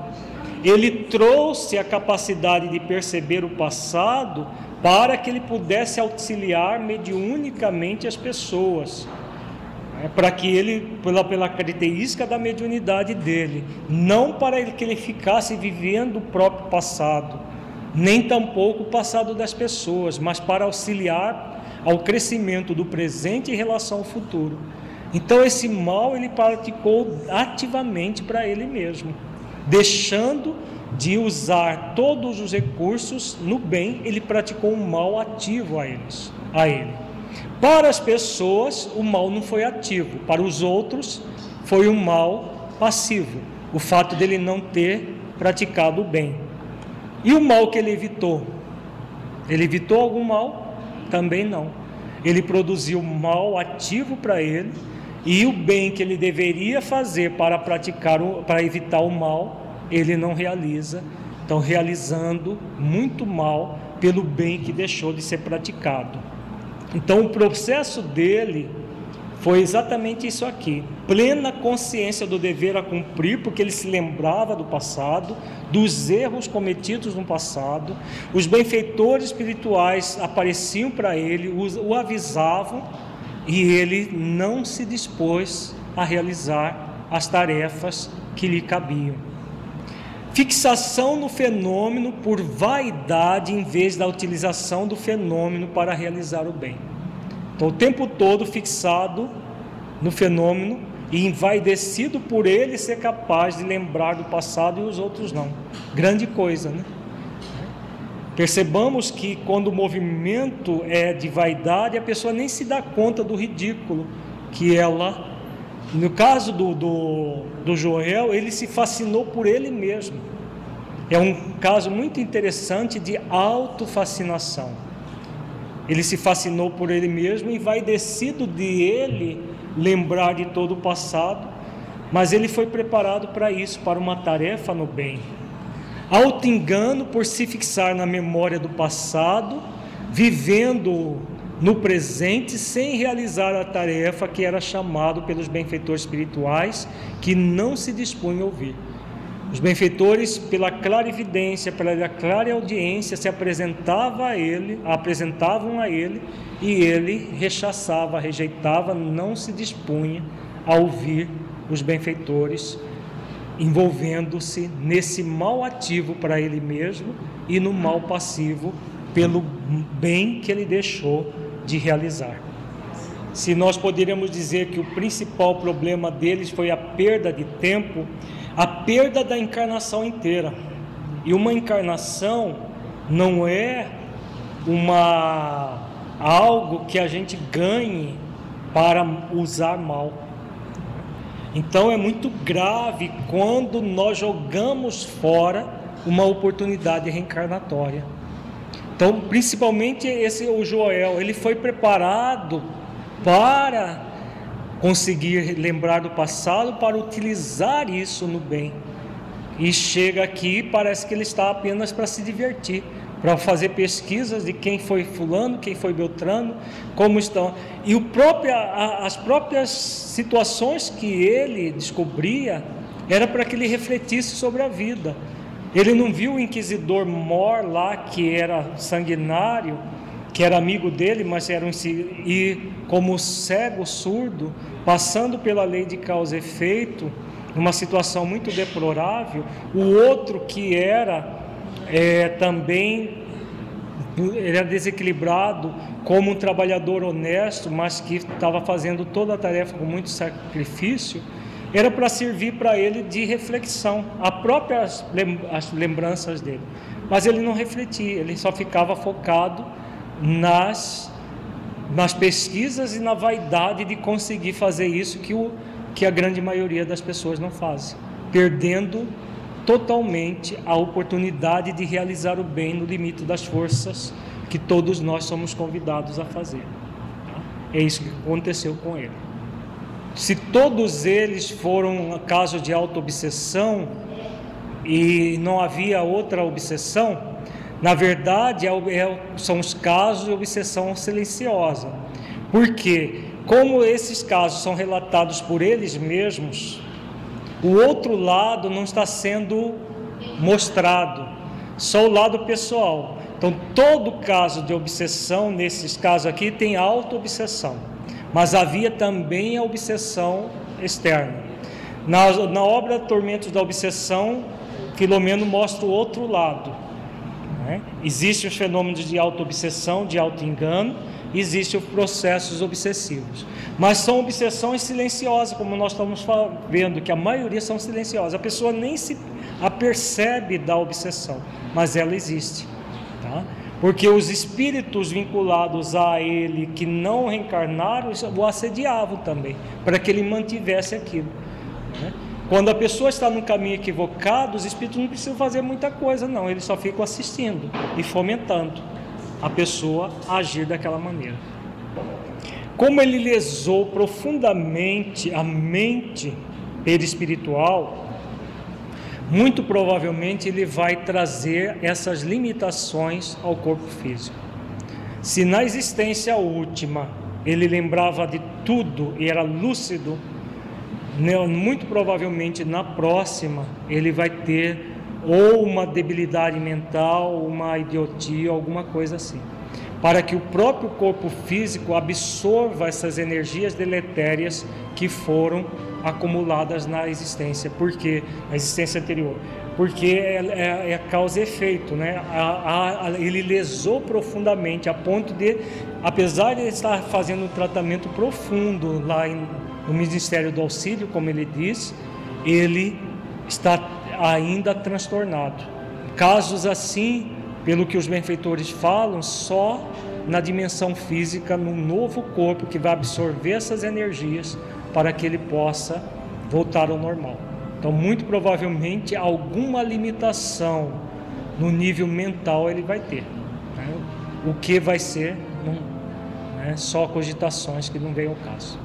Ele trouxe a capacidade de perceber o passado para que ele pudesse auxiliar mediunicamente as pessoas, né, para que ele, pela, pela característica da mediunidade dele, não para que ele ficasse vivendo o próprio passado, nem tampouco o passado das pessoas, mas para auxiliar ao crescimento do presente em relação ao futuro. Então esse mal ele praticou ativamente para ele mesmo, deixando de usar todos os recursos no bem, ele praticou um mal ativo a eles, a ele. Para as pessoas, o mal não foi ativo, para os outros foi um mal passivo, o fato dele não ter praticado o bem. E o mal que ele evitou? Ele evitou algum mal? Também não. Ele produziu mal ativo para ele e o bem que ele deveria fazer para praticar para evitar o mal, ele não realiza, então realizando muito mal pelo bem que deixou de ser praticado. Então o processo dele foi exatamente isso aqui: plena consciência do dever a cumprir, porque ele se lembrava do passado, dos erros cometidos no passado. Os benfeitores espirituais apareciam para ele, o avisavam e ele não se dispôs a realizar as tarefas que lhe cabiam. Fixação no fenômeno por vaidade em vez da utilização do fenômeno para realizar o bem. Então, o tempo todo fixado no fenômeno e envaidecido por ele ser capaz de lembrar do passado e os outros não. Grande coisa, né? Percebamos que quando o movimento é de vaidade, a pessoa nem se dá conta do ridículo que ela no caso do, do, do Joel, ele se fascinou por ele mesmo. É um caso muito interessante de autofascinação. Ele se fascinou por ele mesmo e vai descido de ele lembrar de todo o passado, mas ele foi preparado para isso, para uma tarefa no bem. Auto-engano por se fixar na memória do passado, vivendo no presente sem realizar a tarefa que era chamado pelos benfeitores espirituais que não se dispunham a ouvir. Os benfeitores, pela clara evidência, pela clara audiência, se apresentava a ele, apresentavam a ele e ele rechaçava, rejeitava, não se dispunha a ouvir os benfeitores, envolvendo-se nesse mal ativo para ele mesmo e no mal passivo pelo bem que ele deixou de realizar. Se nós poderíamos dizer que o principal problema deles foi a perda de tempo, a perda da encarnação inteira. E uma encarnação não é uma algo que a gente ganhe para usar mal. Então é muito grave quando nós jogamos fora uma oportunidade reencarnatória. Então, principalmente esse o Joel, ele foi preparado para conseguir lembrar do passado, para utilizar isso no bem. E chega aqui, parece que ele está apenas para se divertir, para fazer pesquisas de quem foi fulano, quem foi Beltrano, como estão. E o próprio, as próprias situações que ele descobria era para que ele refletisse sobre a vida. Ele não viu o inquisidor Mor lá, que era sanguinário, que era amigo dele, mas era um e como cego, surdo, passando pela lei de causa e efeito, numa situação muito deplorável, o outro que era é, também era desequilibrado como um trabalhador honesto, mas que estava fazendo toda a tarefa com muito sacrifício, era para servir para ele de reflexão, a próprias as lembranças dele. Mas ele não refletia, ele só ficava focado nas nas pesquisas e na vaidade de conseguir fazer isso que o que a grande maioria das pessoas não faz, perdendo totalmente a oportunidade de realizar o bem no limite das forças que todos nós somos convidados a fazer. É isso que aconteceu com ele. Se todos eles foram casos de auto-obsessão e não havia outra obsessão, na verdade é, é, são os casos de obsessão silenciosa. Porque, como esses casos são relatados por eles mesmos, o outro lado não está sendo mostrado, só o lado pessoal. Então, todo caso de obsessão, nesses casos aqui, tem auto-obsessão, mas havia também a obsessão externa. Na, na obra Tormentos da Obsessão, Filomeno mostra o outro lado. Né? Existem os fenômenos de auto-obsessão, de auto-engano, existem os processos obsessivos. Mas são obsessões silenciosas, como nós estamos vendo, que a maioria são silenciosas. A pessoa nem se apercebe da obsessão, mas ela existe. Tá? Porque os espíritos vinculados a ele que não reencarnaram o assediavam também, para que ele mantivesse aquilo. Né? Quando a pessoa está num caminho equivocado, os espíritos não precisam fazer muita coisa, não, eles só ficam assistindo e fomentando a pessoa agir daquela maneira. Como ele lesou profundamente a mente perispiritual, muito provavelmente ele vai trazer essas limitações ao corpo físico. Se na existência última ele lembrava de tudo e era lúcido, muito provavelmente na próxima ele vai ter ou uma debilidade mental, uma idiotia, alguma coisa assim. Para que o próprio corpo físico absorva essas energias deletérias que foram acumuladas na existência, porque na existência anterior, porque é, é, é causa e efeito, né? A, a, ele lesou profundamente a ponto de, apesar de estar fazendo um tratamento profundo lá em, no Ministério do Auxílio, como ele diz, ele está ainda transtornado. Casos assim pelo que os benfeitores falam, só na dimensão física, num novo corpo que vai absorver essas energias para que ele possa voltar ao normal. Então, muito provavelmente, alguma limitação no nível mental ele vai ter. Né? O que vai ser, não, né? só cogitações que não vem ao caso.